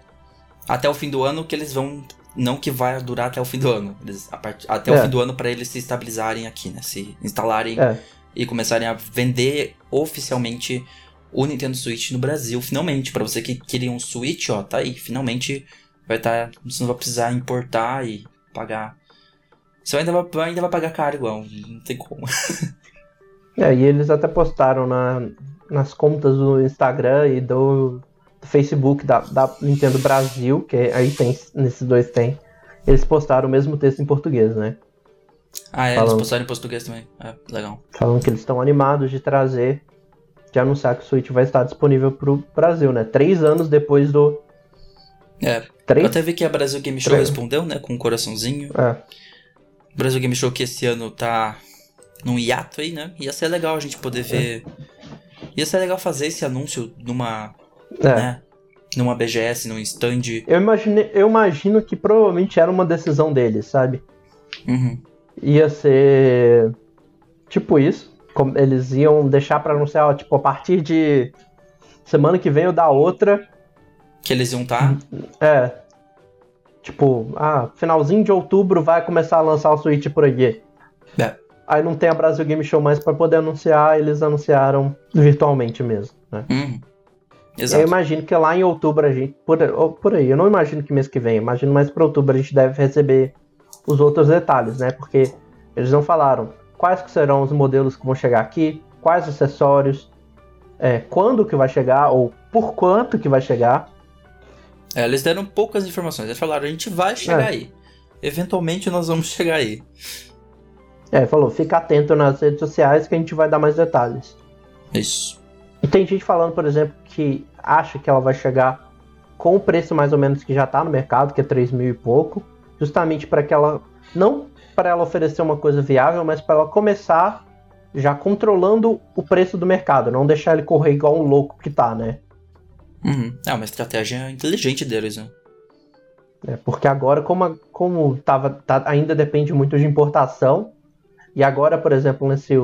Até o fim do ano que eles vão. Não que vai durar até o fim do ano. Eles, part... Até é. o fim do ano para eles se estabilizarem aqui, né? Se instalarem é. e começarem a vender oficialmente o Nintendo Switch no Brasil, finalmente. Para você que queria um Switch, ó, tá aí. Finalmente vai estar. Tá... Você não vai precisar importar e pagar. Você ainda vai, ainda vai pagar caro igual, não tem como. É, e eles até postaram na, nas contas do Instagram e do, do Facebook da, da, Nintendo Brasil, que aí tem, nesses dois tem. Eles postaram o mesmo texto em português, né? Ah, é, falando, eles postaram em português também. É, legal. Falando que eles estão animados de trazer, de anunciar que o Switch vai estar disponível pro Brasil, né? Três anos depois do. É. Três? Eu até vi que a Brasil Game Show Três. respondeu, né? Com um coraçãozinho. É. Brasil Game Show que esse ano tá num hiato aí, né? Ia ser legal a gente poder ver. Ia ser legal fazer esse anúncio numa. É. Né? numa BGS, num stand. Eu, imagine, eu imagino que provavelmente era uma decisão deles, sabe? Uhum. Ia ser tipo isso. Eles iam deixar pra anunciar, ó, tipo, a partir de semana que vem ou da outra. Que eles iam estar? Tá? É. Tipo, ah, finalzinho de outubro vai começar a lançar o Switch por aqui. É. Aí não tem a Brasil Game Show mais para poder anunciar, eles anunciaram virtualmente mesmo, né? Uhum. Exato. Eu imagino que lá em outubro a gente. Por, por aí, eu não imagino que mês que vem, imagino mais para outubro a gente deve receber os outros detalhes, né? Porque eles não falaram quais que serão os modelos que vão chegar aqui, quais acessórios, é, quando que vai chegar ou por quanto que vai chegar. É, eles deram poucas informações. Eles falaram, a gente vai chegar é. aí. Eventualmente nós vamos chegar aí. É, falou, fica atento nas redes sociais que a gente vai dar mais detalhes. Isso. E tem gente falando, por exemplo, que acha que ela vai chegar com o preço mais ou menos que já está no mercado, que é 3 mil e pouco, justamente para que ela. Não para ela oferecer uma coisa viável, mas para ela começar já controlando o preço do mercado, não deixar ele correr igual um louco que tá, né? Uhum. É uma estratégia inteligente deles, né? É, porque agora, como, como tava, tá, ainda depende muito de importação, e agora, por exemplo, nesse,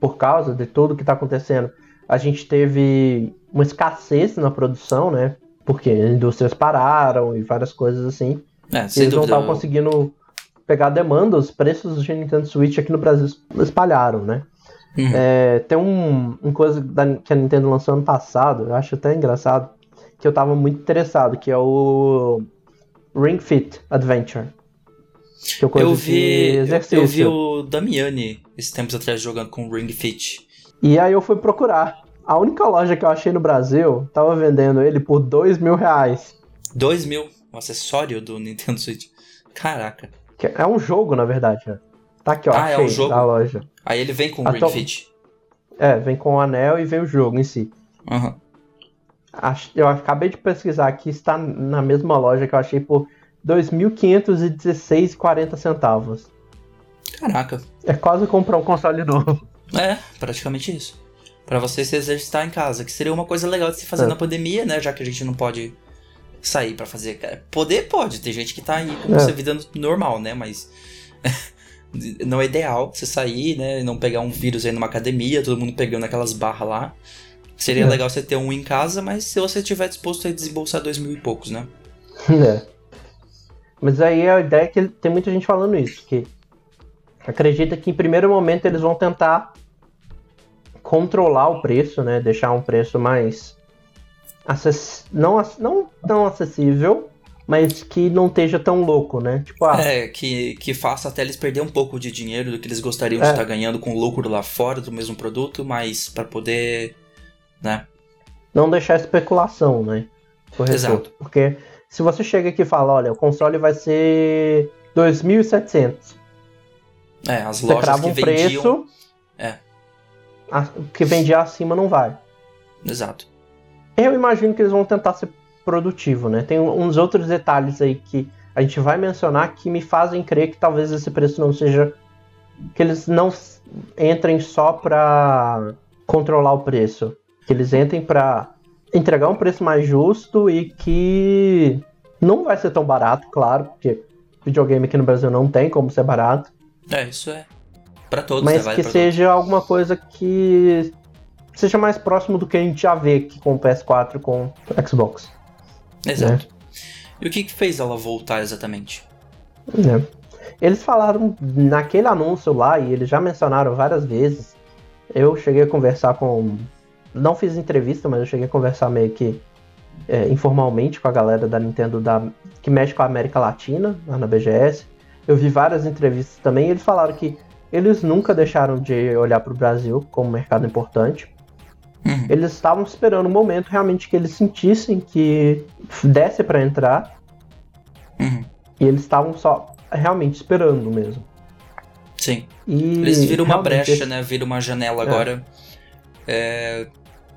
por causa de tudo que está acontecendo, a gente teve uma escassez na produção, né? Porque indústrias pararam e várias coisas assim. É, eles dúvida, não estavam conseguindo pegar a demanda, os preços do Nintendo Switch aqui no Brasil espalharam, né? Uhum. É, tem um, uma coisa da, que a Nintendo lançou ano passado, eu acho até engraçado, que eu tava muito interessado, que é o Ring Fit Adventure. Que é eu vi, eu vi o Damiani esses tempos atrás jogando com Ring Fit. E aí eu fui procurar. A única loja que eu achei no Brasil tava vendendo ele por dois mil reais. Dois mil? Um acessório do Nintendo Switch. Caraca. É um jogo, na verdade. Tá aqui, ó. Ah, é um jogo? Da loja. Aí ele vem com o Ring Fit. É, vem com o anel e vem o jogo em si. Uhum. Eu acabei de pesquisar aqui, está na mesma loja que eu achei por 2.516,40 centavos. Caraca. É quase comprar um console novo. É, praticamente isso. Para você se exercitar em casa, que seria uma coisa legal de se fazer é. na pandemia, né? Já que a gente não pode sair para fazer. Poder pode, tem gente que tá aí com é. sua vida normal, né? Mas não é ideal você sair, né? Não pegar um vírus aí numa academia, todo mundo pegando aquelas barras lá. Seria é. legal você ter um em casa, mas se você estiver disposto a desembolsar dois mil e poucos, né? É. Mas aí a ideia é que tem muita gente falando isso, que acredita que em primeiro momento eles vão tentar controlar o preço, né? Deixar um preço mais acess... não, não tão acessível, mas que não esteja tão louco, né? Tipo, ah, é, que, que faça até eles perder um pouco de dinheiro do que eles gostariam é. de estar ganhando com lucro lá fora do mesmo produto, mas para poder, né? Não deixar especulação, né? Corretor. Exato. Porque se você chega aqui e fala, olha, o console vai ser 2.700. É, as você lojas que um vendiam... preço é. A, que vendia acima não vai. Exato. Eu imagino que eles vão tentar ser produtivo, né? Tem uns outros detalhes aí que a gente vai mencionar que me fazem crer que talvez esse preço não seja que eles não entrem só para controlar o preço, que eles entrem para entregar um preço mais justo e que não vai ser tão barato, claro, porque videogame aqui no Brasil não tem como ser barato. É, isso é. Para todos, Mas né? que seja todos. alguma coisa que seja mais próximo do que a gente já vê aqui com o PS4 com o Xbox. Exato. Né? E o que, que fez ela voltar exatamente? É. Eles falaram naquele anúncio lá, e eles já mencionaram várias vezes. Eu cheguei a conversar com não fiz entrevista, mas eu cheguei a conversar meio que é, informalmente com a galera da Nintendo da, que mexe com a América Latina, lá na BGS. Eu vi várias entrevistas também e eles falaram que eles nunca deixaram de olhar para o Brasil como um mercado importante. Uhum. Eles estavam esperando um momento realmente que eles sentissem que desse para entrar. Uhum. E eles estavam só realmente esperando mesmo. Sim. E eles viram uma brecha, esse... né? Viram uma janela é. agora. É,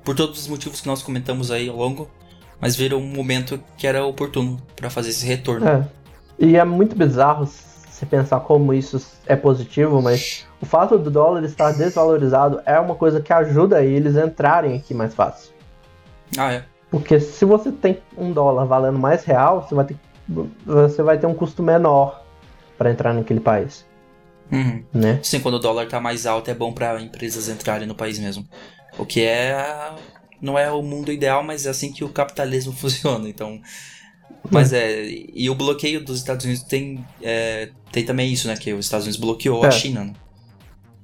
por todos os motivos que nós comentamos aí ao longo, mas viram um momento que era oportuno para fazer esse retorno. É. E é muito bizarro se pensar como isso é positivo, mas o fato do dólar estar desvalorizado é uma coisa que ajuda eles a entrarem aqui mais fácil. Ah, é. Porque se você tem um dólar valendo mais real, você vai ter, você vai ter um custo menor para entrar naquele país. Uhum. Né? Sim, quando o dólar tá mais alto é bom para empresas entrarem no país mesmo. O que é não é o mundo ideal, mas é assim que o capitalismo funciona. Então, mas é e o bloqueio dos Estados Unidos tem é, tem também isso, né? Que os Estados Unidos bloqueou É. a China. Né?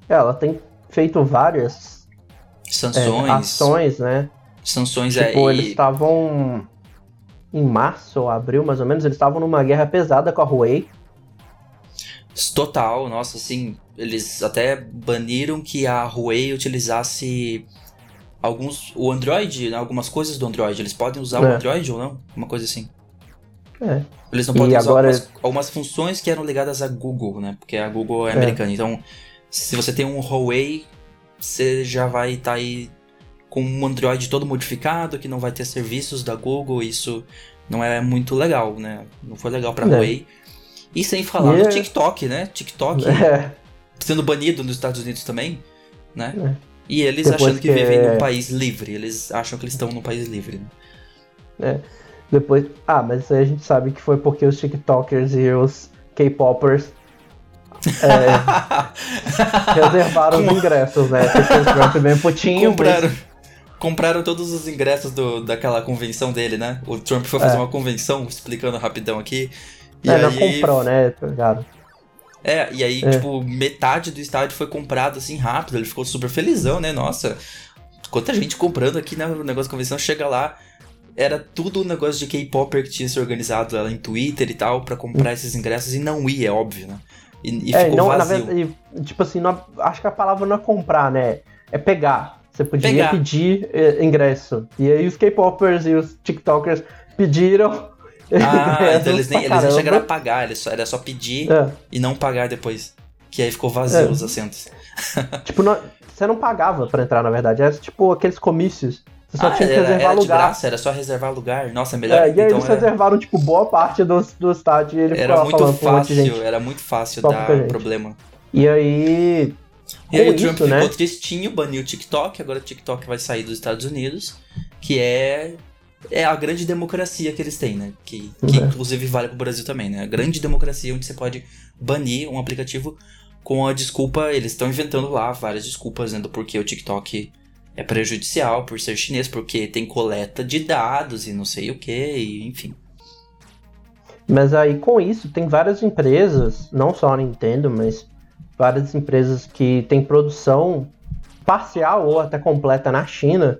Ela tem feito várias é, Sanções, ações, né? Sanções Tipo, e- eles estavam em março ou abril, mais ou menos, eles estavam numa guerra pesada com a Huawei. Total, nossa, assim, eles até baniram que a Huawei utilizasse alguns o Android, né, algumas coisas do Android. Eles podem usar o É. Android ou não? Uma coisa assim. É. Eles não E podem usar agora- algumas, algumas funções que eram ligadas à Google, né? Porque a Google é, É. americana. Então, se você tem um Huawei, você já vai estar aí com um Android todo modificado, que não vai ter serviços da Google. Isso não é muito legal, né? Não foi legal pra É. Huawei. E sem falar E no é- TikTok, né? TikTok É, sendo banido nos Estados Unidos também, né? É. E eles Depois achando que, que vivem é- num país livre. Eles acham que eles estão num país livre. Né? depois. Ah, mas isso aí a gente sabe que foi porque os TikTokers e os K-popers é, reservaram os ingressos, né? Porque o Trump bem putinho. compraram, compraram todos os ingressos do, daquela convenção dele, né? O Trump foi fazer É. uma convenção, explicando rapidão aqui. E é, não aí, comprou, né? Tá ligado? É, e aí, É. tipo, metade do estádio foi comprado assim rápido. Ele ficou super felizão, né? Nossa, quanta gente comprando aqui né, no negócio de convenção. Chega lá, era tudo um negócio de K-Popper que tinha se organizado lá em Twitter e tal pra comprar esses ingressos e não ia, é óbvio, né? E, e é, ficou não, na vazio. verdade, e, tipo assim, não- acho que a palavra não é comprar, né? É pegar. Você podia Pegar. pedir eh, ingresso. E aí os K-popers e os TikTokers pediram. Ah, então eles nem, eles nem chegaram a pagar, eles só- era só pedir É, e não pagar depois. Que aí ficou vazio É. os assentos. tipo, não- você não pagava pra entrar, na verdade. Era tipo aqueles comícios. Você só ah, tinha que era, reservar era de lugar. graça, era só reservar lugar. Nossa, melhor. É, e aí então eles era, reservaram, tipo, boa parte do, do estádio e ele era muito um fácil, era muito fácil Só dar problema. E aí. E aí o Trump isso, ficou né? tristinho, baniu o TikTok, agora o TikTok vai sair dos Estados Unidos, que é é a grande democracia que eles têm, né? Que, que É. inclusive vale pro Brasil também, né? A grande democracia onde você pode banir um aplicativo com a desculpa, eles estão inventando lá várias desculpas, né, do porquê o TikTok é prejudicial por ser chinês, porque tem coleta de dados e não sei o que, enfim. Mas aí com isso tem várias empresas, não só a Nintendo, mas várias empresas que têm produção parcial ou até completa na China,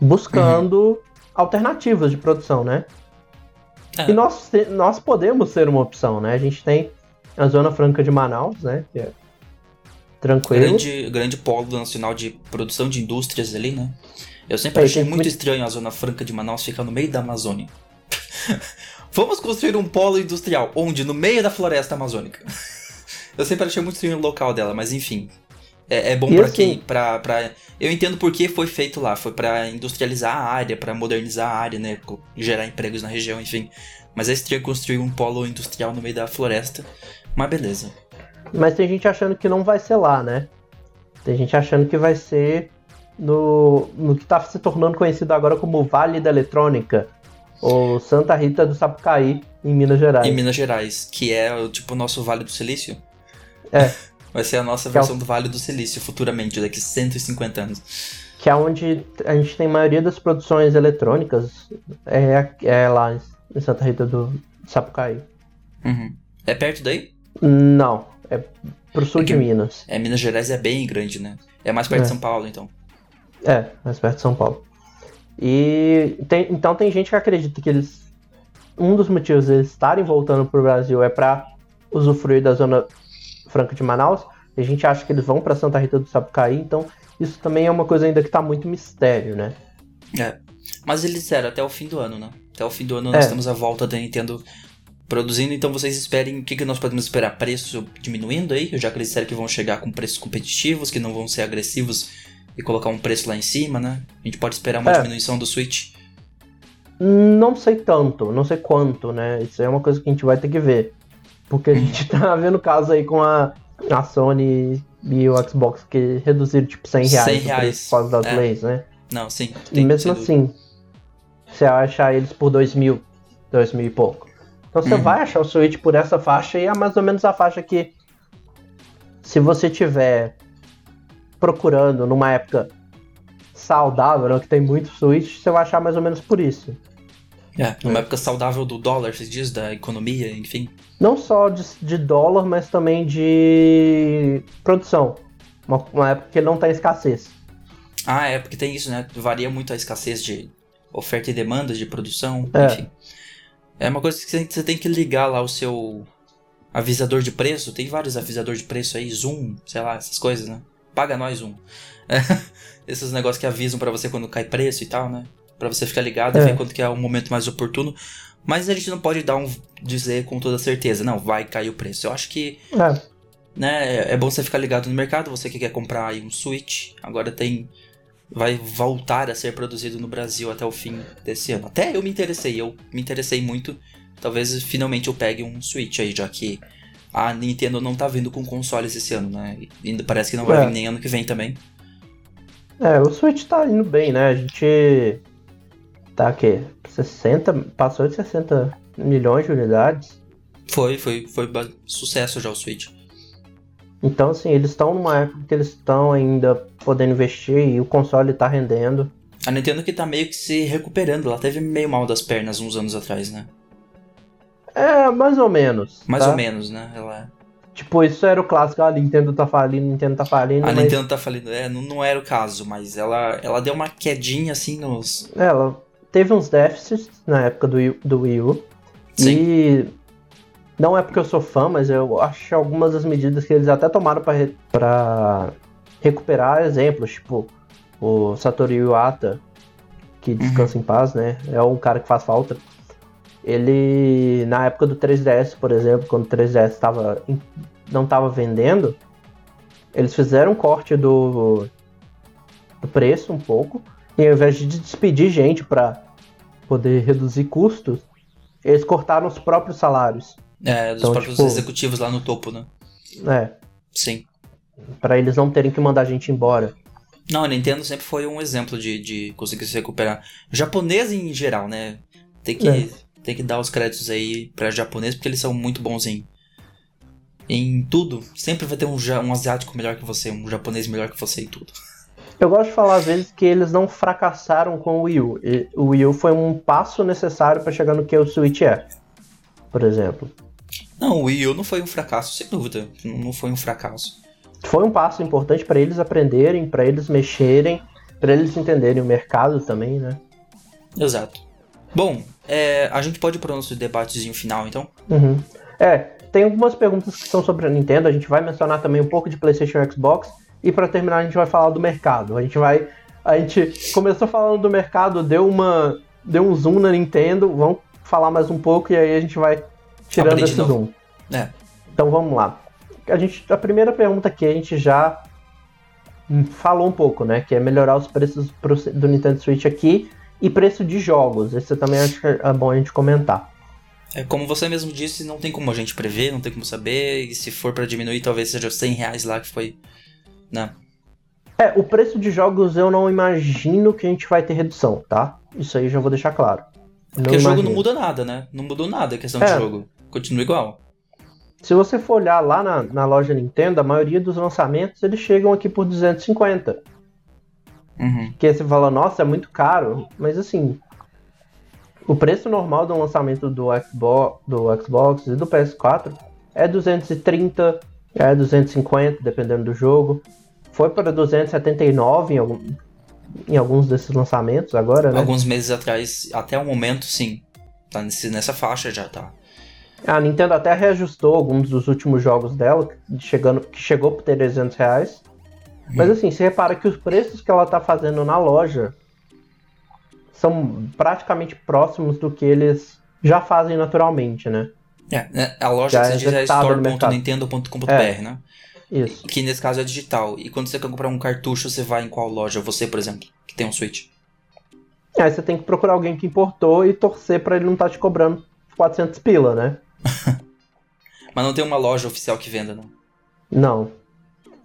buscando alternativas de produção, né? É. E nós, nós podemos ser uma opção, né? A gente tem a Zona Franca de Manaus, né? Que é tranquilo. grande, grande polo nacional de produção de indústrias ali, né? Eu sempre É, achei muito- estranho a Zona Franca de Manaus ficar no meio da Amazônia. Vamos construir um polo industrial, onde? No meio da floresta amazônica. Eu sempre achei muito estranho o local dela, mas enfim. É, é bom pra assim- quem. Pra, pra... Eu entendo por que foi feito lá. Foi pra industrializar a área, pra modernizar a área, né? Gerar empregos na região, enfim. Mas é estranho construir um polo industrial no meio da floresta. Mas beleza. Mas tem gente achando que não vai ser lá, né? Tem gente achando que vai ser no, no que tá se tornando conhecido agora como Vale da Eletrônica, ou Santa Rita do Sapucaí, em Minas Gerais. Em Minas Gerais, que é tipo o nosso Vale do Silício. É. Vai ser a nossa Que é o- versão do Vale do Silício futuramente, daqui 150 anos. Que é onde a gente tem a maioria das produções eletrônicas, é, é lá em Santa Rita do Sapucaí. Uhum. É perto daí? Não, é pro sul É que- de Minas. É, Minas Gerais é bem grande, né? É mais perto É. de São Paulo, então. É, mais perto de São Paulo. E tem- então tem gente que acredita que eles. Um dos motivos deles estarem voltando pro Brasil é para usufruir da Zona Franca de Manaus. A gente acha que eles vão para Santa Rita do Sapucaí, então isso também é uma coisa ainda que tá muito mistério, né? É. Mas eles disseram até o fim do ano, né? Até o fim do ano nós É. temos a volta da Nintendo produzindo, então vocês esperem. O que, que nós podemos esperar? Preço diminuindo aí? Já que eles disseram que vão chegar com preços competitivos, que não vão ser agressivos e colocar um preço lá em cima, né? A gente pode esperar uma É. diminuição do Switch. Não sei tanto, não sei quanto, né? Isso é uma coisa que a gente vai ter que ver. Porque a gente tá vendo caso aí com a, a Sony e o Xbox que reduziram tipo 100 reais, 100 o preço reais, por causa das é. leis, né? Não, sim. E mesmo assim, Você vai achar eles por dois mil, dois mil e pouco. Então você uhum. vai achar o Switch por essa faixa e é mais ou menos a faixa que se você tiver procurando numa época saudável, né, que tem muito Switch, você vai achar mais ou menos por isso. É, numa é. época saudável do dólar, você diz, da economia, enfim. Não só de, de dólar, mas também de produção. Uma, uma época que não tem escassez. Ah, é, porque tem isso, né? Varia muito a escassez de oferta e demanda de produção, é. enfim. É uma coisa que você tem que ligar lá o seu avisador de preço. Tem vários avisadores de preço aí, Zoom, sei lá, essas coisas, né? Paga nós, Zoom. É, esses negócios que avisam para você quando cai preço e tal, né? Para você ficar ligado é. e ver quando que é o momento mais oportuno. Mas a gente não pode dar um dizer com toda certeza, não, vai cair o preço. Eu acho que é. né, é bom você ficar ligado no mercado, você que quer comprar aí um Switch, agora tem vai voltar a ser produzido no Brasil até o fim desse ano. Até eu me interessei, eu me interessei muito. Talvez finalmente eu pegue um Switch aí, já que a Nintendo não tá vindo com consoles esse ano, né? E parece que não vai é. vir nem ano que vem também. É, o Switch tá indo bem, né? A gente tá que 60, passou de 60 milhões de unidades. Foi, foi, foi sucesso já o Switch. Então, assim, eles estão numa época que eles estão ainda podendo investir e o console tá rendendo. A Nintendo que tá meio que se recuperando, ela teve meio mal das pernas uns anos atrás, né? É, mais ou menos. Mais tá? ou menos, né? Ela... Tipo, isso era o clássico, a Nintendo tá falindo, a Nintendo tá falindo. A mas... Nintendo tá falindo, é, não, não era o caso, mas ela, ela deu uma quedinha assim nos. Ela teve uns déficits na época do, do Wii U. Sim. E não é porque eu sou fã, mas eu acho algumas das medidas que eles até tomaram para recuperar exemplos, tipo o Satoru Iwata, que uhum. descansa uhum. em paz, né? É um cara que faz falta. Ele, na época do 3DS, por exemplo, quando o 3DS tava, não estava vendendo, eles fizeram um corte do, do preço um pouco, e ao invés de despedir gente para poder reduzir custos, eles cortaram os próprios salários. É, dos então, próprios tipo, executivos lá no topo, né? É. Sim. Para eles não terem que mandar a gente embora. Não, a Nintendo sempre foi um exemplo de, de conseguir se recuperar. Japonês em geral, né? Tem que, é. tem que dar os créditos aí para japonês porque eles são muito bons em, em tudo. Sempre vai ter um, um asiático melhor que você, um japonês melhor que você em tudo. Eu gosto de falar às vezes que eles não fracassaram com o Wii U. O Wii U foi um passo necessário para chegar no que o Switch é, por exemplo. Não, o Wii U não foi um fracasso, sem dúvida. Não foi um fracasso. Foi um passo importante para eles aprenderem, para eles mexerem, para eles entenderem o mercado também, né? Exato. Bom, é, a gente pode ir para o nosso debatezinho final, então? Uhum. É, tem algumas perguntas que são sobre a Nintendo. A gente vai mencionar também um pouco de PlayStation e Xbox. E para terminar, a gente vai falar do mercado. A gente vai. A gente começou falando do mercado, deu uma. Deu um zoom na Nintendo. Vamos falar mais um pouco e aí a gente vai tirando esse zoom. É. Então vamos lá. A, gente, a primeira pergunta aqui a gente já falou um pouco, né? Que é melhorar os preços do Nintendo Switch aqui e preço de jogos. Esse também acho que é bom a gente comentar. É, como você mesmo disse, não tem como a gente prever, não tem como saber. E se for para diminuir, talvez seja 100 reais lá que foi né? É, o preço de jogos eu não imagino que a gente vai ter redução, tá? Isso aí já vou deixar claro. Não Porque o jogo não muda nada, né? Não mudou nada a questão é. de jogo. Continua igual. Se você for olhar lá na, na loja Nintendo, a maioria dos lançamentos eles chegam aqui por 250. Uhum. Que você fala, nossa, é muito caro. Mas assim, o preço normal do lançamento do Xbox, do Xbox e do PS4 é 230, é 250, dependendo do jogo. Foi para 279 em, algum, em alguns desses lançamentos agora, né? Alguns meses atrás, até o momento, sim. Tá nesse, nessa faixa já, tá. A Nintendo até reajustou alguns dos últimos jogos dela, chegando, que chegou por 300 reais. Hum. Mas assim, você repara que os preços que ela tá fazendo na loja são praticamente próximos do que eles já fazem naturalmente, né? É, né, a loja já que você é diz é store.nintendo.com.br, é. né? Isso. Que nesse caso é digital. E quando você quer comprar um cartucho, você vai em qual loja? Você, por exemplo, que tem um Switch. Aí você tem que procurar alguém que importou e torcer para ele não estar tá te cobrando 400 pila, né? Mas não tem uma loja oficial que venda, não? Não.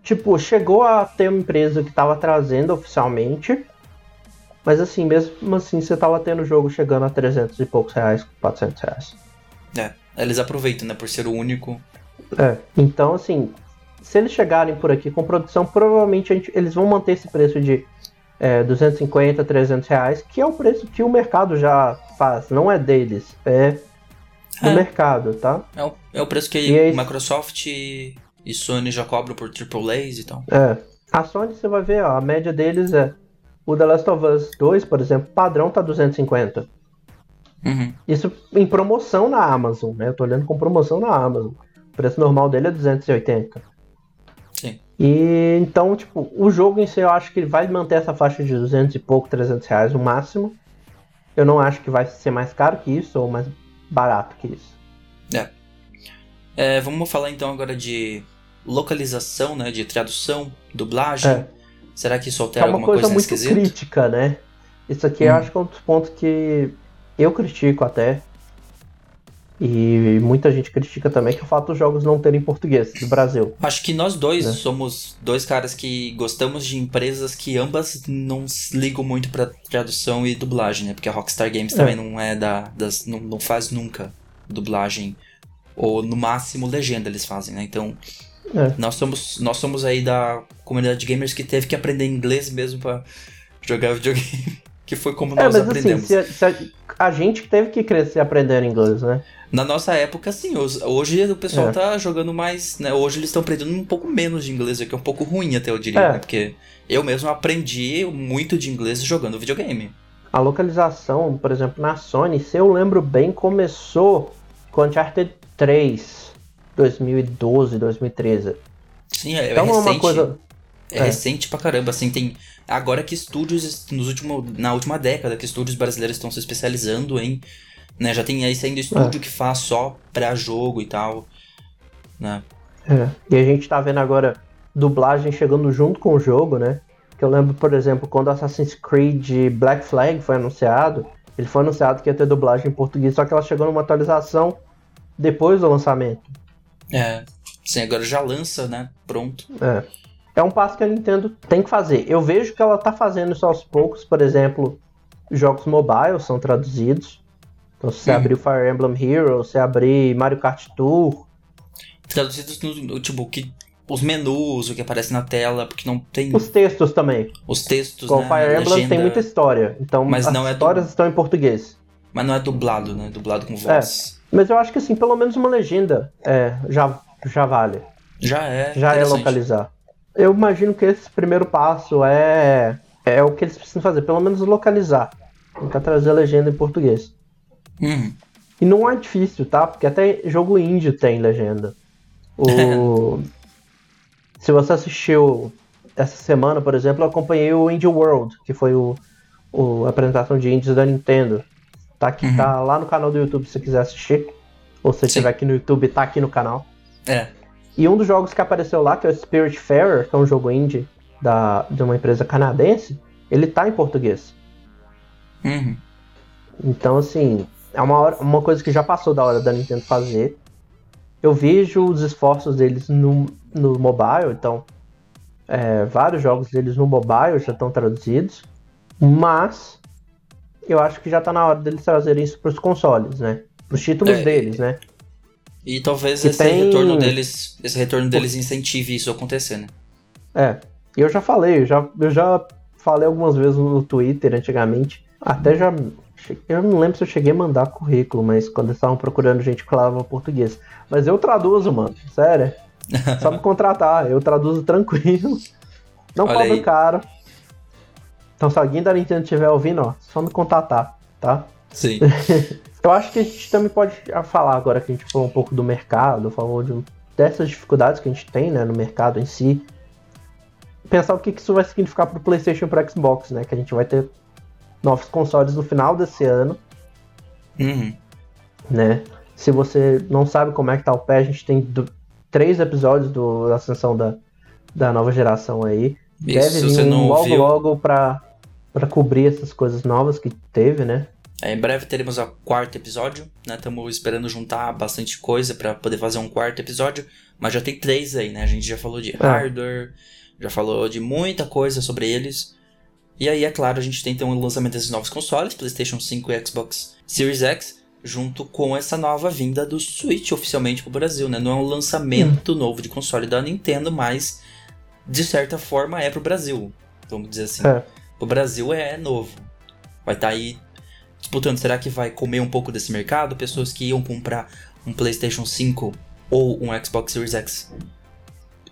Tipo, chegou a ter uma empresa que estava trazendo oficialmente, Mas assim, mesmo assim, você tava tendo o jogo chegando a 300 e poucos reais, 400 reais. É, eles aproveitam, né, por ser o único. É, então assim, se eles chegarem por aqui com produção, provavelmente gente, eles vão manter esse preço de é, 250, 300 reais, que é o preço que o mercado já faz, não é deles, é do é. mercado, tá? É o, é o preço que aí, Microsoft e, e Sony já cobram por AAAs e tal. É. A Sony, você vai ver, ó, a média deles é o The Last of Us 2, por exemplo, padrão tá 250. Uhum. Isso em promoção na Amazon, né? Eu tô olhando com promoção na Amazon. O preço normal dele é 280. E então, tipo, o jogo em si eu acho que ele vai manter essa faixa de 200 e pouco, 300 reais no máximo. Eu não acho que vai ser mais caro que isso ou mais barato que isso. É. é vamos falar então agora de localização, né? De tradução, dublagem. É. Será que isso altera é alguma coisa, coisa muito crítica, né? Isso aqui hum. eu acho que é um dos pontos que eu critico até. E muita gente critica também que o fato dos jogos não terem português do Brasil. Acho que nós dois né? somos dois caras que gostamos de empresas que ambas não ligam muito para tradução e dublagem, né? Porque a Rockstar Games é. também não é da das não, não faz nunca dublagem ou no máximo legenda eles fazem, né? Então é. nós somos nós somos aí da comunidade de gamers que teve que aprender inglês mesmo para jogar videogame. que foi como é, nós mas, assim, aprendemos. Assim, se a, se a, a, gente teve que crescer aprendendo inglês, né? Na nossa época, sim. Hoje o pessoal é. tá jogando mais. Né? Hoje eles estão aprendendo um pouco menos de inglês, o que é um pouco ruim, até eu diria. É. Né? Porque eu mesmo aprendi muito de inglês jogando videogame. A localização, por exemplo, na Sony, se eu lembro bem, começou com Uncharted 3, 2012, 2013. Sim, é, então, é recente. É uma coisa... É, é, recente pra caramba, assim, tem... Agora que estúdios, nos último, na última década, que estúdios brasileiros estão se especializando em né? Já tem aí saindo estúdio é. que faz só pra jogo e tal, né? É. E a gente tá vendo agora dublagem chegando junto com o jogo, né? Que eu lembro, por exemplo, quando Assassin's Creed Black Flag foi anunciado, ele foi anunciado que ia ter dublagem em português, só que ela chegou numa atualização depois do lançamento. É, sim, agora já lança, né? Pronto. É. É um passo que a Nintendo tem que fazer. Eu vejo que ela tá fazendo isso aos poucos, por exemplo, jogos mobile são traduzidos. Então, se você hum. abrir Fire Emblem Heroes, se abrir Mario Kart Tour. Traduzidos no, tipo, que, os menus, o que aparece na tela, porque não tem. Os textos também. Os textos, Com né? Fire Emblem legenda... tem muita história. Então, mas as não é histórias du... estão em português. Mas não é dublado, né? Dublado com voz. É. Mas eu acho que assim, pelo menos uma legenda é, já, já vale. Já é. Já é localizar. Eu imagino que esse primeiro passo é, é o que eles precisam fazer, pelo menos localizar. Tentar trazer a legenda em português. Uhum. E não é difícil, tá? Porque até jogo indie tem legenda. O... Se você assistiu essa semana, por exemplo, eu acompanhei o Indie World, que foi o, o a apresentação de indies da Nintendo. Tá, aqui, uhum. tá lá no canal do YouTube se você quiser assistir. Ou se estiver aqui no YouTube, tá aqui no canal. É. E um dos jogos que apareceu lá, que é o Spiritfarer, que é um jogo indie da, de uma empresa canadense, ele tá em português. Uhum. Então, assim, é uma, hora, uma coisa que já passou da hora da Nintendo fazer. Eu vejo os esforços deles no, no mobile, então é, vários jogos deles no mobile já estão traduzidos, mas eu acho que já está na hora deles trazerem isso para os consoles, né? Para os títulos é, deles, né? E talvez esse tem... retorno deles, esse retorno deles incentive isso a acontecer, né? É, eu já falei, eu já, eu já falei algumas vezes no Twitter antigamente, até já eu não lembro se eu cheguei a mandar currículo, mas quando eles estavam procurando gente que falava português. Mas eu traduzo, mano. Sério. Só me contratar. Eu traduzo tranquilo. Não cobro caro. Então se alguém da Nintendo estiver ouvindo, ó, só me contatar, tá? Sim. eu acho que a gente também pode falar agora que a gente falou um pouco do mercado, falou de, dessas dificuldades que a gente tem, né, no mercado em si. Pensar o que isso vai significar pro PlayStation e pro Xbox, né? Que a gente vai ter novos consoles no final desse ano. Uhum. Né? Se você não sabe como é que tá o pé, a gente tem do, três episódios do, da ascensão da, da nova geração aí. Isso, Deve vir um logo ouviu... logo pra cobrir essas coisas novas que teve, né? É, em breve teremos o quarto episódio, né? Estamos esperando juntar bastante coisa para poder fazer um quarto episódio, mas já tem três aí, né? A gente já falou de é. hardware, já falou de muita coisa sobre eles. E aí, é claro, a gente tem então o lançamento desses novos consoles, PlayStation 5 e Xbox Series X, junto com essa nova vinda do Switch oficialmente pro Brasil, né? Não é um lançamento hum. novo de console da Nintendo, mas de certa forma é pro Brasil. Vamos dizer assim. É. O Brasil é novo. Vai estar tá aí disputando. Será que vai comer um pouco desse mercado? Pessoas que iam comprar um PlayStation 5 ou um Xbox Series X.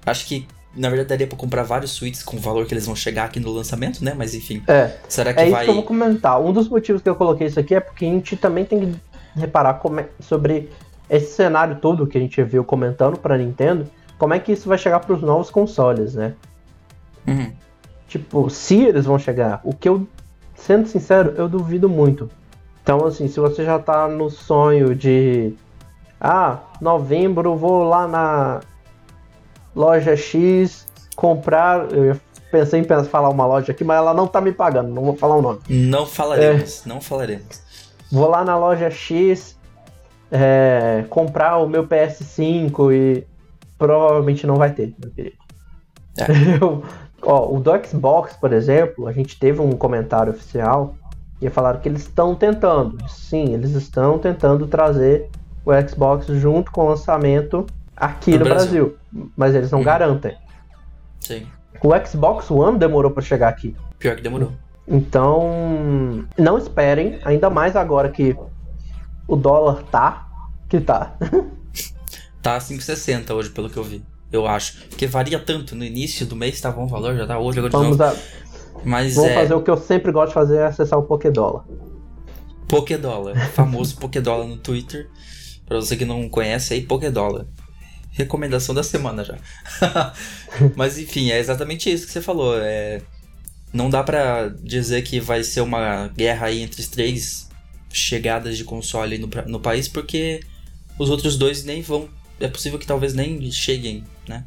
Acho que na verdade daria para comprar vários suítes com o valor que eles vão chegar aqui no lançamento, né? Mas enfim. É. Será que é vai. É isso que eu vou comentar. Um dos motivos que eu coloquei isso aqui é porque a gente também tem que reparar é, sobre esse cenário todo que a gente viu comentando para Nintendo, como é que isso vai chegar para os novos consoles, né? Uhum. Tipo, se eles vão chegar, o que eu, sendo sincero, eu duvido muito. Então, assim, se você já tá no sonho de. Ah, novembro vou lá na loja X comprar. Eu pensei em falar uma loja aqui, mas ela não tá me pagando, não vou falar o nome. Não falaremos, é, não falaremos. Vou lá na loja X é, comprar o meu PS5 e provavelmente não vai ter, meu querido. É. Eu, ó, o do Xbox, por exemplo, a gente teve um comentário oficial e falaram que eles estão tentando. Sim, eles estão tentando trazer o Xbox junto com o lançamento aqui no, no Brasil. Brasil. Mas eles não uhum. garantem. Sim. O Xbox One demorou para chegar aqui. Pior que demorou. Então, não esperem, ainda mais agora que o dólar tá que tá. tá 5,60 hoje, pelo que eu vi. Eu acho. Porque varia tanto. No início do mês tava um valor, já tá hoje, agora Vamos de novo. Mas Vamos é... fazer o que eu sempre gosto de fazer, é acessar o Pokédólar. Pokédólar. famoso Pokédólar no Twitter. Pra você que não conhece aí, Pokédólar. Recomendação da semana já. Mas enfim, é exatamente isso que você falou. É... Não dá para dizer que vai ser uma guerra aí entre os três chegadas de console no, no país, porque os outros dois nem vão. É possível que talvez nem cheguem, né?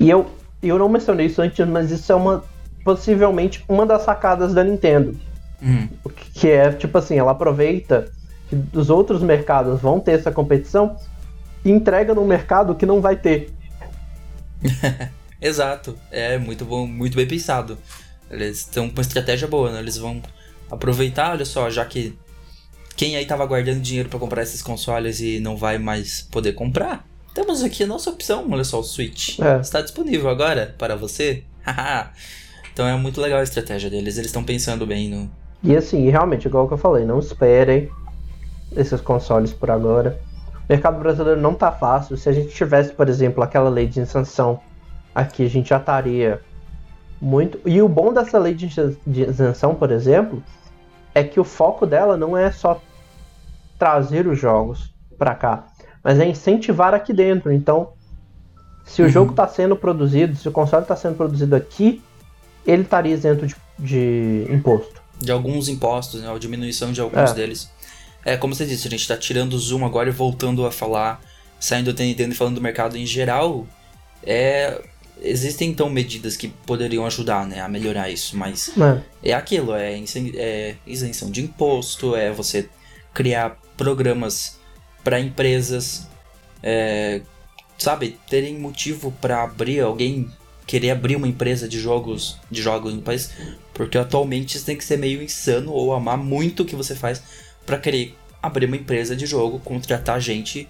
E eu, eu não mencionei isso antes, mas isso é uma possivelmente uma das sacadas da Nintendo. Hum. Que é, tipo assim, ela aproveita que os outros mercados vão ter essa competição e entrega num mercado que não vai ter. Exato. É muito bom, muito bem pensado. Eles estão com uma estratégia boa, né? Eles vão aproveitar, olha só, já que quem aí tava guardando dinheiro para comprar esses consoles e não vai mais poder comprar, temos aqui a nossa opção, olha só, o Switch. É. Está disponível agora para você. então é muito legal a estratégia deles, eles estão pensando bem no. E assim, realmente, igual que eu falei, não esperem esses consoles por agora. O mercado brasileiro não tá fácil. Se a gente tivesse, por exemplo, aquela lei de isenção aqui, a gente já estaria muito. E o bom dessa lei de isenção, por exemplo, é que o foco dela não é só trazer os jogos para cá, mas é incentivar aqui dentro. Então, se o uhum. jogo está sendo produzido, se o console está sendo produzido aqui, ele estaria isento de, de, imposto. De alguns impostos, né? Ou diminuição de alguns é. deles. É, como você disse, a gente está tirando o zoom agora e voltando a falar, saindo do Nintendo e falando do mercado em geral. É, existem então medidas que poderiam ajudar né, a melhorar isso, mas é, é aquilo, é, é, isenção de imposto, é você criar programas para empresas, é, sabe, terem motivo para abrir alguém querer abrir uma empresa de jogos de jogos no país, porque atualmente isso tem que ser meio insano ou amar muito o que você faz para querer abrir uma empresa de jogo, contratar gente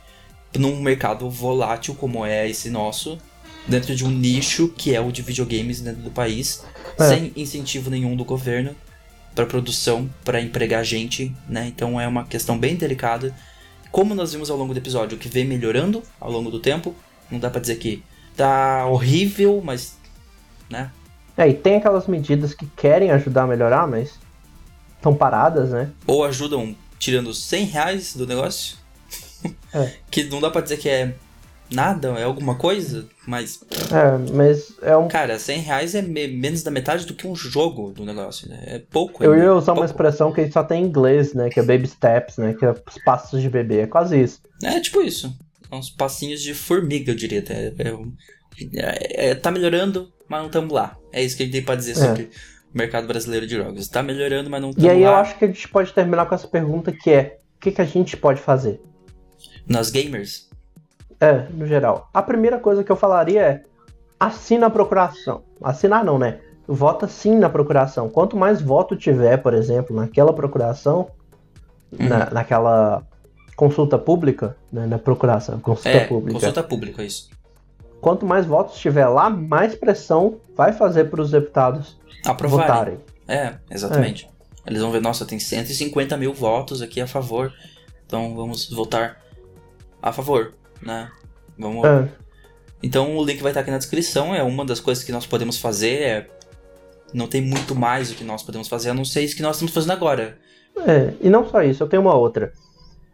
num mercado volátil como é esse nosso dentro de um nicho que é o de videogames dentro do país, é. sem incentivo nenhum do governo para produção, para empregar gente, né? Então é uma questão bem delicada. Como nós vimos ao longo do episódio, que vem melhorando ao longo do tempo, não dá para dizer que tá horrível, mas, né? É, e tem aquelas medidas que querem ajudar a melhorar, mas estão paradas, né? Ou ajudam tirando 100 reais do negócio. É. que não dá pra dizer que é nada, é alguma coisa, mas. É, mas é um. Cara, 100 reais é me menos da metade do que um jogo do negócio, né? É pouco. Eu ia usar pouco. uma expressão que só tem em inglês, né? Que é baby steps, né? Que é os passos de bebê. É quase isso. É, tipo isso. É uns passinhos de formiga, eu diria. É, é, é, tá melhorando, mas não estamos lá. É isso que a gente tem pra dizer é. sobre o mercado brasileiro de jogos. Tá melhorando, mas não estamos lá. E aí lá. eu acho que a gente pode terminar com essa pergunta que é: o que, que a gente pode fazer? Nós gamers? É, no geral. A primeira coisa que eu falaria é assina a procuração. Assinar não, né? vota sim na procuração. Quanto mais voto tiver, por exemplo, naquela procuração, uhum. na, naquela consulta pública, né, na procuração, consulta é, pública. Consulta pública, é isso. Quanto mais votos tiver lá, mais pressão vai fazer para os deputados Aprovarem. votarem. É, exatamente. É. Eles vão ver, nossa, tem 150 mil votos aqui a favor, então vamos votar a favor, né? Vamos. É. Então o link vai estar aqui na descrição. É uma das coisas que nós podemos fazer. É... Não tem muito mais o que nós podemos fazer, a não ser isso que nós estamos fazendo agora. É, e não só isso, eu tenho uma outra.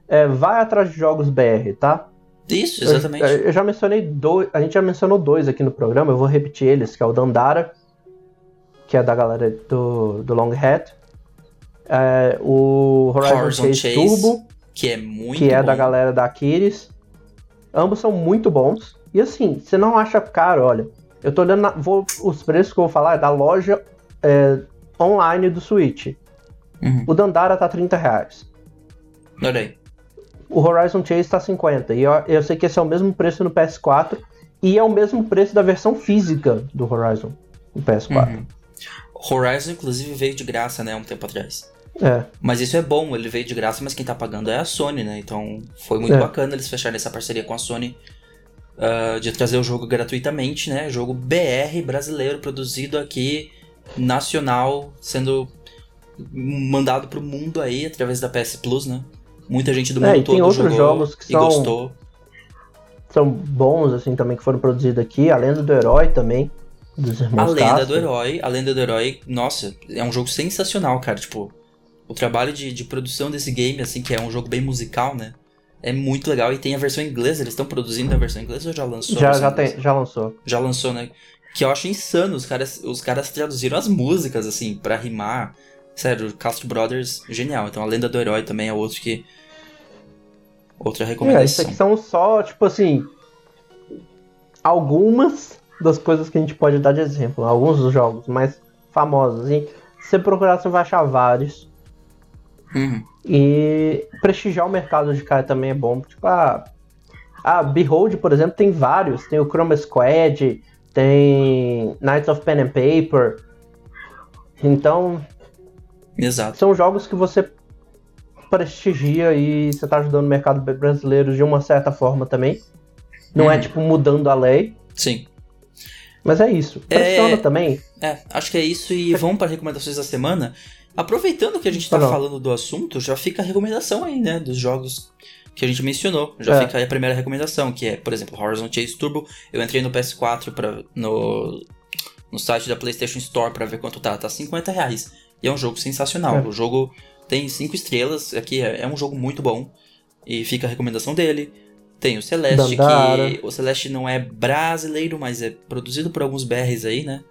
É, vai atrás de jogos BR, tá? Isso, exatamente. Eu, eu, já mencionei dois. A gente já mencionou dois aqui no programa, eu vou repetir eles, que é o Dandara, que é da galera do, do Long Hat. É, o Horizon, Horizon Chase, Chase, Turbo, que é muito Que é bom. da galera da Aquiles. Ambos são muito bons. E assim, você não acha caro, olha. Eu tô olhando na, vou, os preços que eu vou falar é da loja é, online do Switch. Uhum. O Dandara tá 30 reais. Olha aí. O Horizon Chase tá 50. E eu, eu sei que esse é o mesmo preço no PS4. E é o mesmo preço da versão física do Horizon no PS4. Uhum. Horizon, inclusive, veio de graça, né, um tempo atrás. É. Mas isso é bom, ele veio de graça, mas quem tá pagando é a Sony, né? Então foi muito é. bacana eles fecharem essa parceria com a Sony uh, de trazer o jogo gratuitamente, né? Jogo BR brasileiro, produzido aqui, nacional, sendo mandado pro mundo aí através da PS Plus, né? Muita gente do é, mundo é, todo jogou jogos que e são, gostou. São bons, assim, também, que foram produzidos aqui. A Lenda do Herói também, dos irmãos A Lenda Castro. do Herói, a Lenda do Herói, nossa, é um jogo sensacional, cara. Tipo, o trabalho de, de produção desse game, assim, que é um jogo bem musical, né? É muito legal e tem a versão inglesa. Eles estão produzindo a versão inglesa ou já lançou? Já, já, tem, já lançou. Já lançou, né? Que eu acho insano. Os caras, os caras traduziram as músicas, assim, para rimar. Sério, Castro Brothers, genial. Então a Lenda do Herói também é outro que. Outra recomendação. É, isso aqui são só, tipo assim. Algumas das coisas que a gente pode dar de exemplo. Alguns dos jogos mais famosos. E se você procurar, você vai achar vários. Uhum. E prestigiar o mercado de cara também é bom. Tipo, a, a Behold, por exemplo, tem vários. Tem o Chroma Squad, tem Knights of Pen and Paper. Então. Exato. São jogos que você prestigia e você tá ajudando o mercado brasileiro de uma certa forma também. Não é, uhum. é tipo mudando a lei. Sim. Mas é isso. Pressiona é... também. É, acho que é isso. E vamos para recomendações da semana. Aproveitando que a gente está falando do assunto, já fica a recomendação aí, né? Dos jogos que a gente mencionou. Já é. fica aí a primeira recomendação, que é, por exemplo, Horizon Chase Turbo. Eu entrei no PS4 pra, no, no site da PlayStation Store para ver quanto tá. Tá 50 reais. E é um jogo sensacional. É. O jogo tem 5 estrelas. Aqui é, é, um jogo muito bom. E fica a recomendação dele. Tem o Celeste, Dandara. que o Celeste não é brasileiro, mas é produzido por alguns BRs aí, né?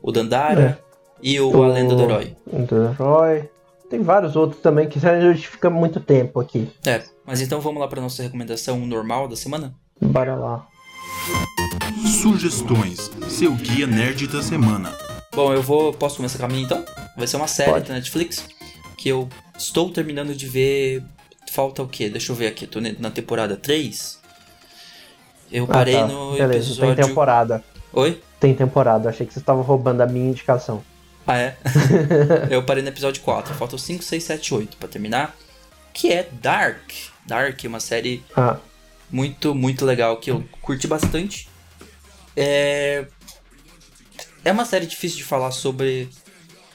O Dandara. E o, o A Lenda do Herói. do Herói. Tem vários outros também que a gente fica muito tempo aqui. É, mas então vamos lá para nossa recomendação normal da semana? Bora lá. Sugestões, seu guia nerd da semana. Bom, eu vou. Posso começar com a minha então? Vai ser uma série Pode. da Netflix que eu estou terminando de ver. Falta o quê? Deixa eu ver aqui. Tô na temporada 3. Eu ah, parei tá. no Beleza, episódio. Tem temporada. Oi? Tem temporada. Achei que você estava roubando a minha indicação. Ah, é? eu parei no episódio 4. Faltam 5, 6, 7, 8 pra terminar. Que é Dark. Dark é uma série ah. muito, muito legal que eu curti bastante. É... é uma série difícil de falar sobre.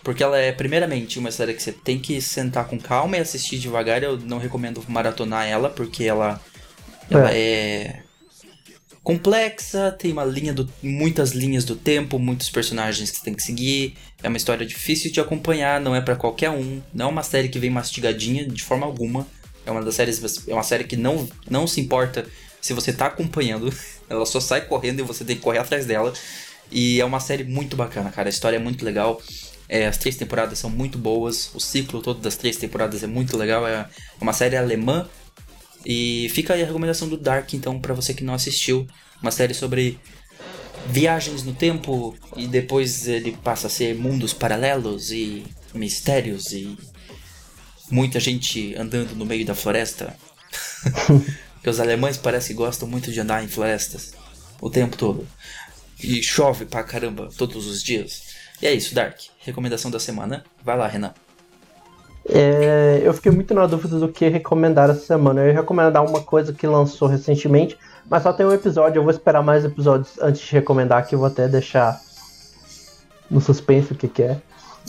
Porque ela é, primeiramente, uma série que você tem que sentar com calma e assistir devagar. Eu não recomendo maratonar ela, porque ela, ela é, é complexa, tem uma linha do, muitas linhas do tempo, muitos personagens que você tem que seguir. É uma história difícil de acompanhar, não é para qualquer um. Não é uma série que vem mastigadinha de forma alguma. É uma das séries, é uma série que não, não se importa se você tá acompanhando. Ela só sai correndo e você tem que correr atrás dela. E é uma série muito bacana, cara. A história é muito legal. É, as três temporadas são muito boas. O ciclo todo das três temporadas é muito legal. É uma série alemã e fica aí a recomendação do Dark, então, para você que não assistiu. Uma série sobre viagens no tempo e depois ele passa a ser mundos paralelos e mistérios e muita gente andando no meio da floresta. Porque os alemães parece que gostam muito de andar em florestas o tempo todo. E chove pra caramba todos os dias. E é isso, Dark. Recomendação da semana. Vai lá, Renan. É, eu fiquei muito na dúvida do que recomendar essa semana. Eu ia recomendar uma coisa que lançou recentemente, mas só tem um episódio. Eu vou esperar mais episódios antes de recomendar, que eu vou até deixar no suspense o que, que é.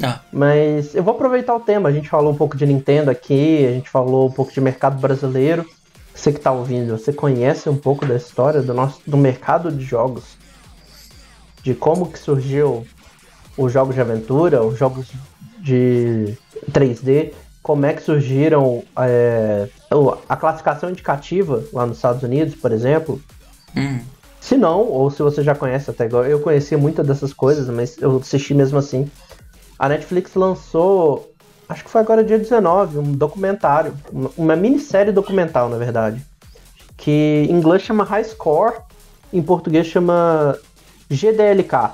Ah. Mas eu vou aproveitar o tema. A gente falou um pouco de Nintendo aqui, a gente falou um pouco de mercado brasileiro. Você que está ouvindo, você conhece um pouco da história do nosso do mercado de jogos? De como que surgiu os jogos de aventura, os jogos de 3D, como é que surgiram é, a classificação indicativa lá nos Estados Unidos, por exemplo. Hum. Se não, ou se você já conhece até agora, eu conhecia muitas dessas coisas, mas eu assisti mesmo assim. A Netflix lançou, acho que foi agora dia 19, um documentário, uma minissérie documental, na verdade, que em inglês chama High Score, em português chama GDLK.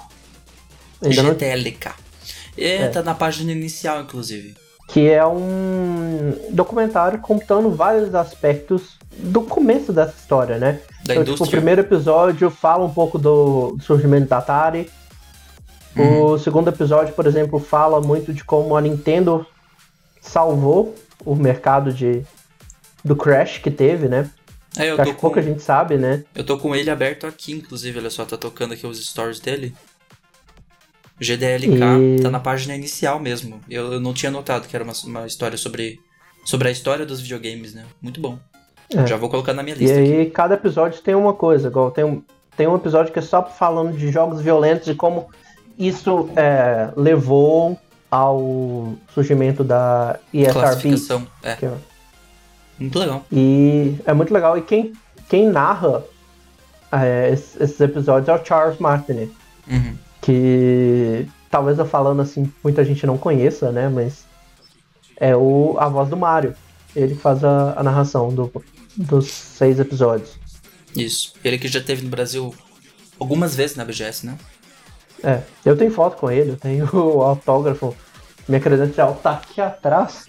Ainda GDLK. Não... É, é, tá na página inicial, inclusive. Que é um documentário contando vários aspectos do começo dessa história, né? Da então, tipo, o primeiro episódio fala um pouco do surgimento da Atari. Uhum. O segundo episódio, por exemplo, fala muito de como a Nintendo salvou o mercado de do Crash que teve, né? É, eu que tô com... pouca gente sabe, né? Eu tô com ele aberto aqui, inclusive, olha só, tá tocando aqui os stories dele. GDLK e... tá na página inicial mesmo. Eu, eu, não tinha notado que era uma, uma história sobre, sobre a história dos videogames, né? Muito bom. É. Já vou colocar na minha lista. E aí, aqui. cada episódio tem uma coisa, igual tem um, tem um episódio que é só falando de jogos violentos e como isso é, levou ao surgimento da ESRB. É. é. Muito legal. E é muito legal. E quem, quem narra é, esses episódios é o Charles Martinet. Uhum que talvez eu falando assim, muita gente não conheça, né? Mas é o, a voz do Mario. Ele faz a, a narração do, dos seis episódios. Isso. Ele que já teve no Brasil algumas vezes na BGS, né? É, eu tenho foto com ele, eu tenho o autógrafo. Minha credencial tá aqui atrás.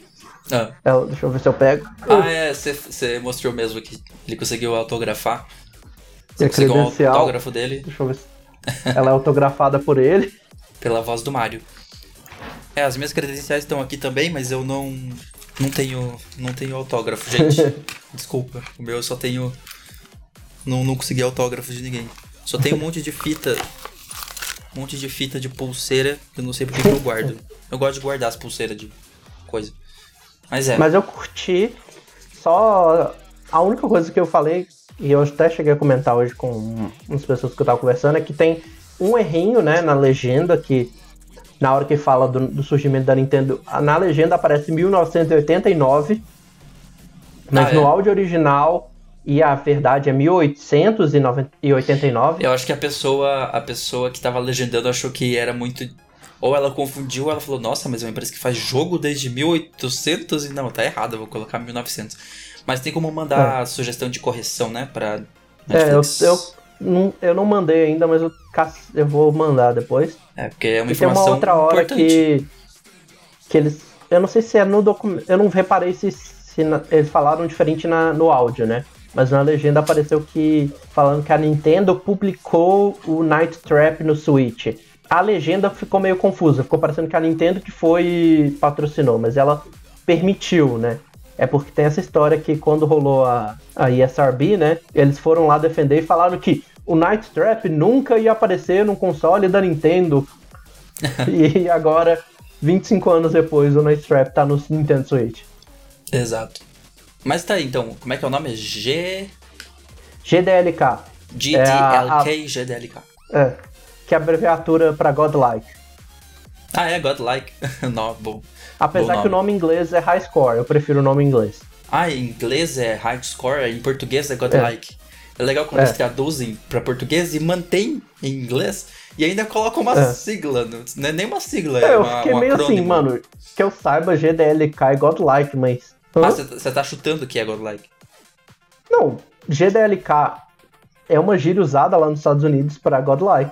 Ah. É, deixa eu ver se eu pego. Ah, é, você mostrou mesmo que ele conseguiu autografar. Você conseguiu o autógrafo dele. Deixa eu ver se ela é autografada por ele. Pela voz do Mario. É, as minhas credenciais estão aqui também, mas eu não não tenho não tenho autógrafo, gente. Desculpa, o meu eu só tenho não não consegui autógrafo de ninguém. Só tenho um monte de fita um monte de fita de pulseira que eu não sei porque que eu guardo. Eu gosto de guardar as pulseiras de coisa. Mas é. Mas eu curti só a única coisa que eu falei e eu até cheguei a comentar hoje com umas pessoas que eu tava conversando, é que tem um errinho, né, na legenda que na hora que fala do, do surgimento da Nintendo, na legenda aparece 1989, mas ah, é? no áudio original e a verdade é 1889. Eu acho que a pessoa, a pessoa que estava legendando achou que era muito ou ela confundiu, ou ela falou: "Nossa, mas é uma empresa que faz jogo desde 1800 e não, tá errado, eu vou colocar 1900". Mas tem como mandar é. sugestão de correção, né? Pra Netflix. É, eu, eu, não, eu não mandei ainda, mas eu, eu vou mandar depois. É, porque é uma e informação tem uma outra hora importante. que, que eles. Eu não sei se é no documento. Eu não reparei se, se na, eles falaram diferente na, no áudio, né? Mas na legenda apareceu que. falando que a Nintendo publicou o Night Trap no Switch. A legenda ficou meio confusa, ficou parecendo que a Nintendo que foi patrocinou, mas ela permitiu, né? É porque tem essa história que quando rolou a, a ESRB, né, eles foram lá defender e falaram que o Night Trap nunca ia aparecer num console da Nintendo. e agora, 25 anos depois, o Night Trap tá no Nintendo Switch. Exato. Mas tá aí, então, como é que é o nome? G... GDLK. GDLK, é a, a... GDLK. É, que é a abreviatura para Godlike. Ah, é, Godlike. Não, bom. Apesar que o nome em inglês é High Score, eu prefiro o nome em inglês. Ah, em inglês é High Score, em português é Godlike. É, é legal quando é. eles traduzem para português e mantém em inglês e ainda colocam uma é. sigla, não é nem uma sigla, é, é uma, eu fiquei meio assim, acrônimo. assim, mano, que eu saiba GDLK é Godlike, mas... Ah, você tá chutando que é Godlike? Não, GDLK é uma gíria usada lá nos Estados Unidos para Godlike.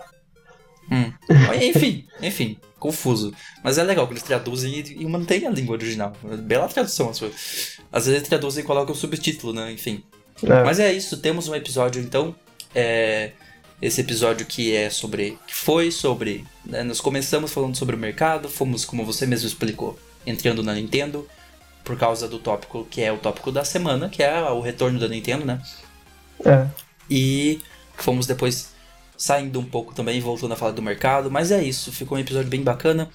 Hum. enfim, enfim confuso. Mas é legal que eles traduzem e, e mantêm a língua original. Bela tradução, às vezes. Às vezes eles traduzem e colocam o subtítulo, né? Enfim. É. Mas é isso, temos um episódio então. É... esse episódio que é sobre. que foi sobre. Né, nós começamos falando sobre o mercado, fomos, como você mesmo explicou, entrando na Nintendo, por causa do tópico que é o tópico da semana, que é o retorno da Nintendo, né? É. E fomos depois saindo um pouco também, voltando a falar do mercado, mas é isso, ficou um episódio bem bacana.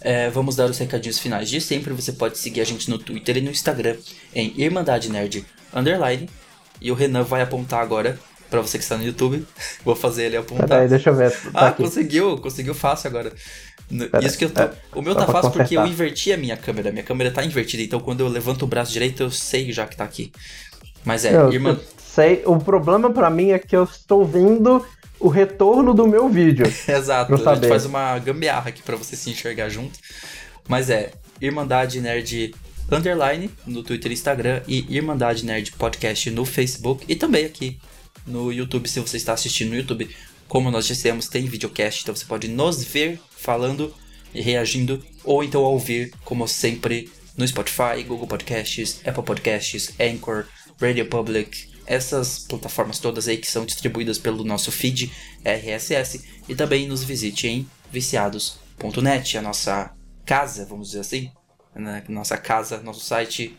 É, vamos dar os recadinhos finais de sempre. Você pode seguir a gente no Twitter e no Instagram em Irmandade Nerd Underline. E o Renan vai apontar agora para você que está no YouTube. Vou fazer ele apontar. Peraí, deixa eu ver. Tá ah, aqui. conseguiu, conseguiu fácil agora. Pera, Isso que eu tô. É, o meu tá fácil porque eu inverti a minha câmera. Minha câmera tá invertida, então quando eu levanto o braço direito eu sei já que tá aqui. Mas é, eu, irmã. Eu sei. O problema para mim é que eu estou vendo o retorno do meu vídeo. Exato, a gente faz uma gambiarra aqui para você se enxergar junto. Mas é, Irmandade Nerd Underline no Twitter e Instagram e Irmandade Nerd Podcast no Facebook e também aqui no YouTube, se você está assistindo no YouTube. Como nós dissemos, tem videocast, então você pode nos ver falando e reagindo, ou então ouvir, como sempre, no Spotify, Google Podcasts, Apple Podcasts, Anchor, Radio Public, essas plataformas todas aí que são distribuídas pelo nosso feed RSS e também nos visite em viciados.net, a nossa casa, vamos dizer assim, né? nossa casa, nosso site,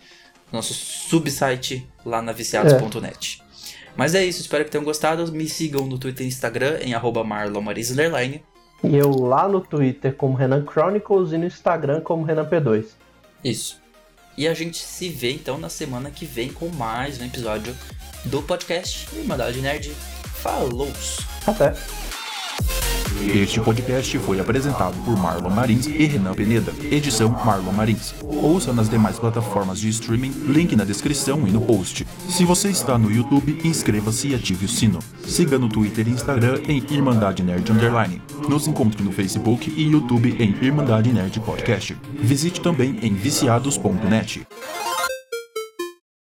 nosso subsite lá na viciados.net. É. Mas é isso, espero que tenham gostado. Me sigam no Twitter e Instagram em marlomariz E eu lá no Twitter como Renan Chronicles e no Instagram como Renan P2. Isso. E a gente se vê então na semana que vem com mais um episódio do podcast Irmandade Nerd. Falou! Até! Este podcast foi apresentado por Marlon Marins e Renan Peneda, edição Marlon Marins. Ouça nas demais plataformas de streaming, link na descrição e no post. Se você está no YouTube, inscreva-se e ative o sino. Siga no Twitter e Instagram em Irmandade Nerd Underline. Nos encontre no Facebook e YouTube em Irmandade Nerd Podcast. Visite também em viciados.net.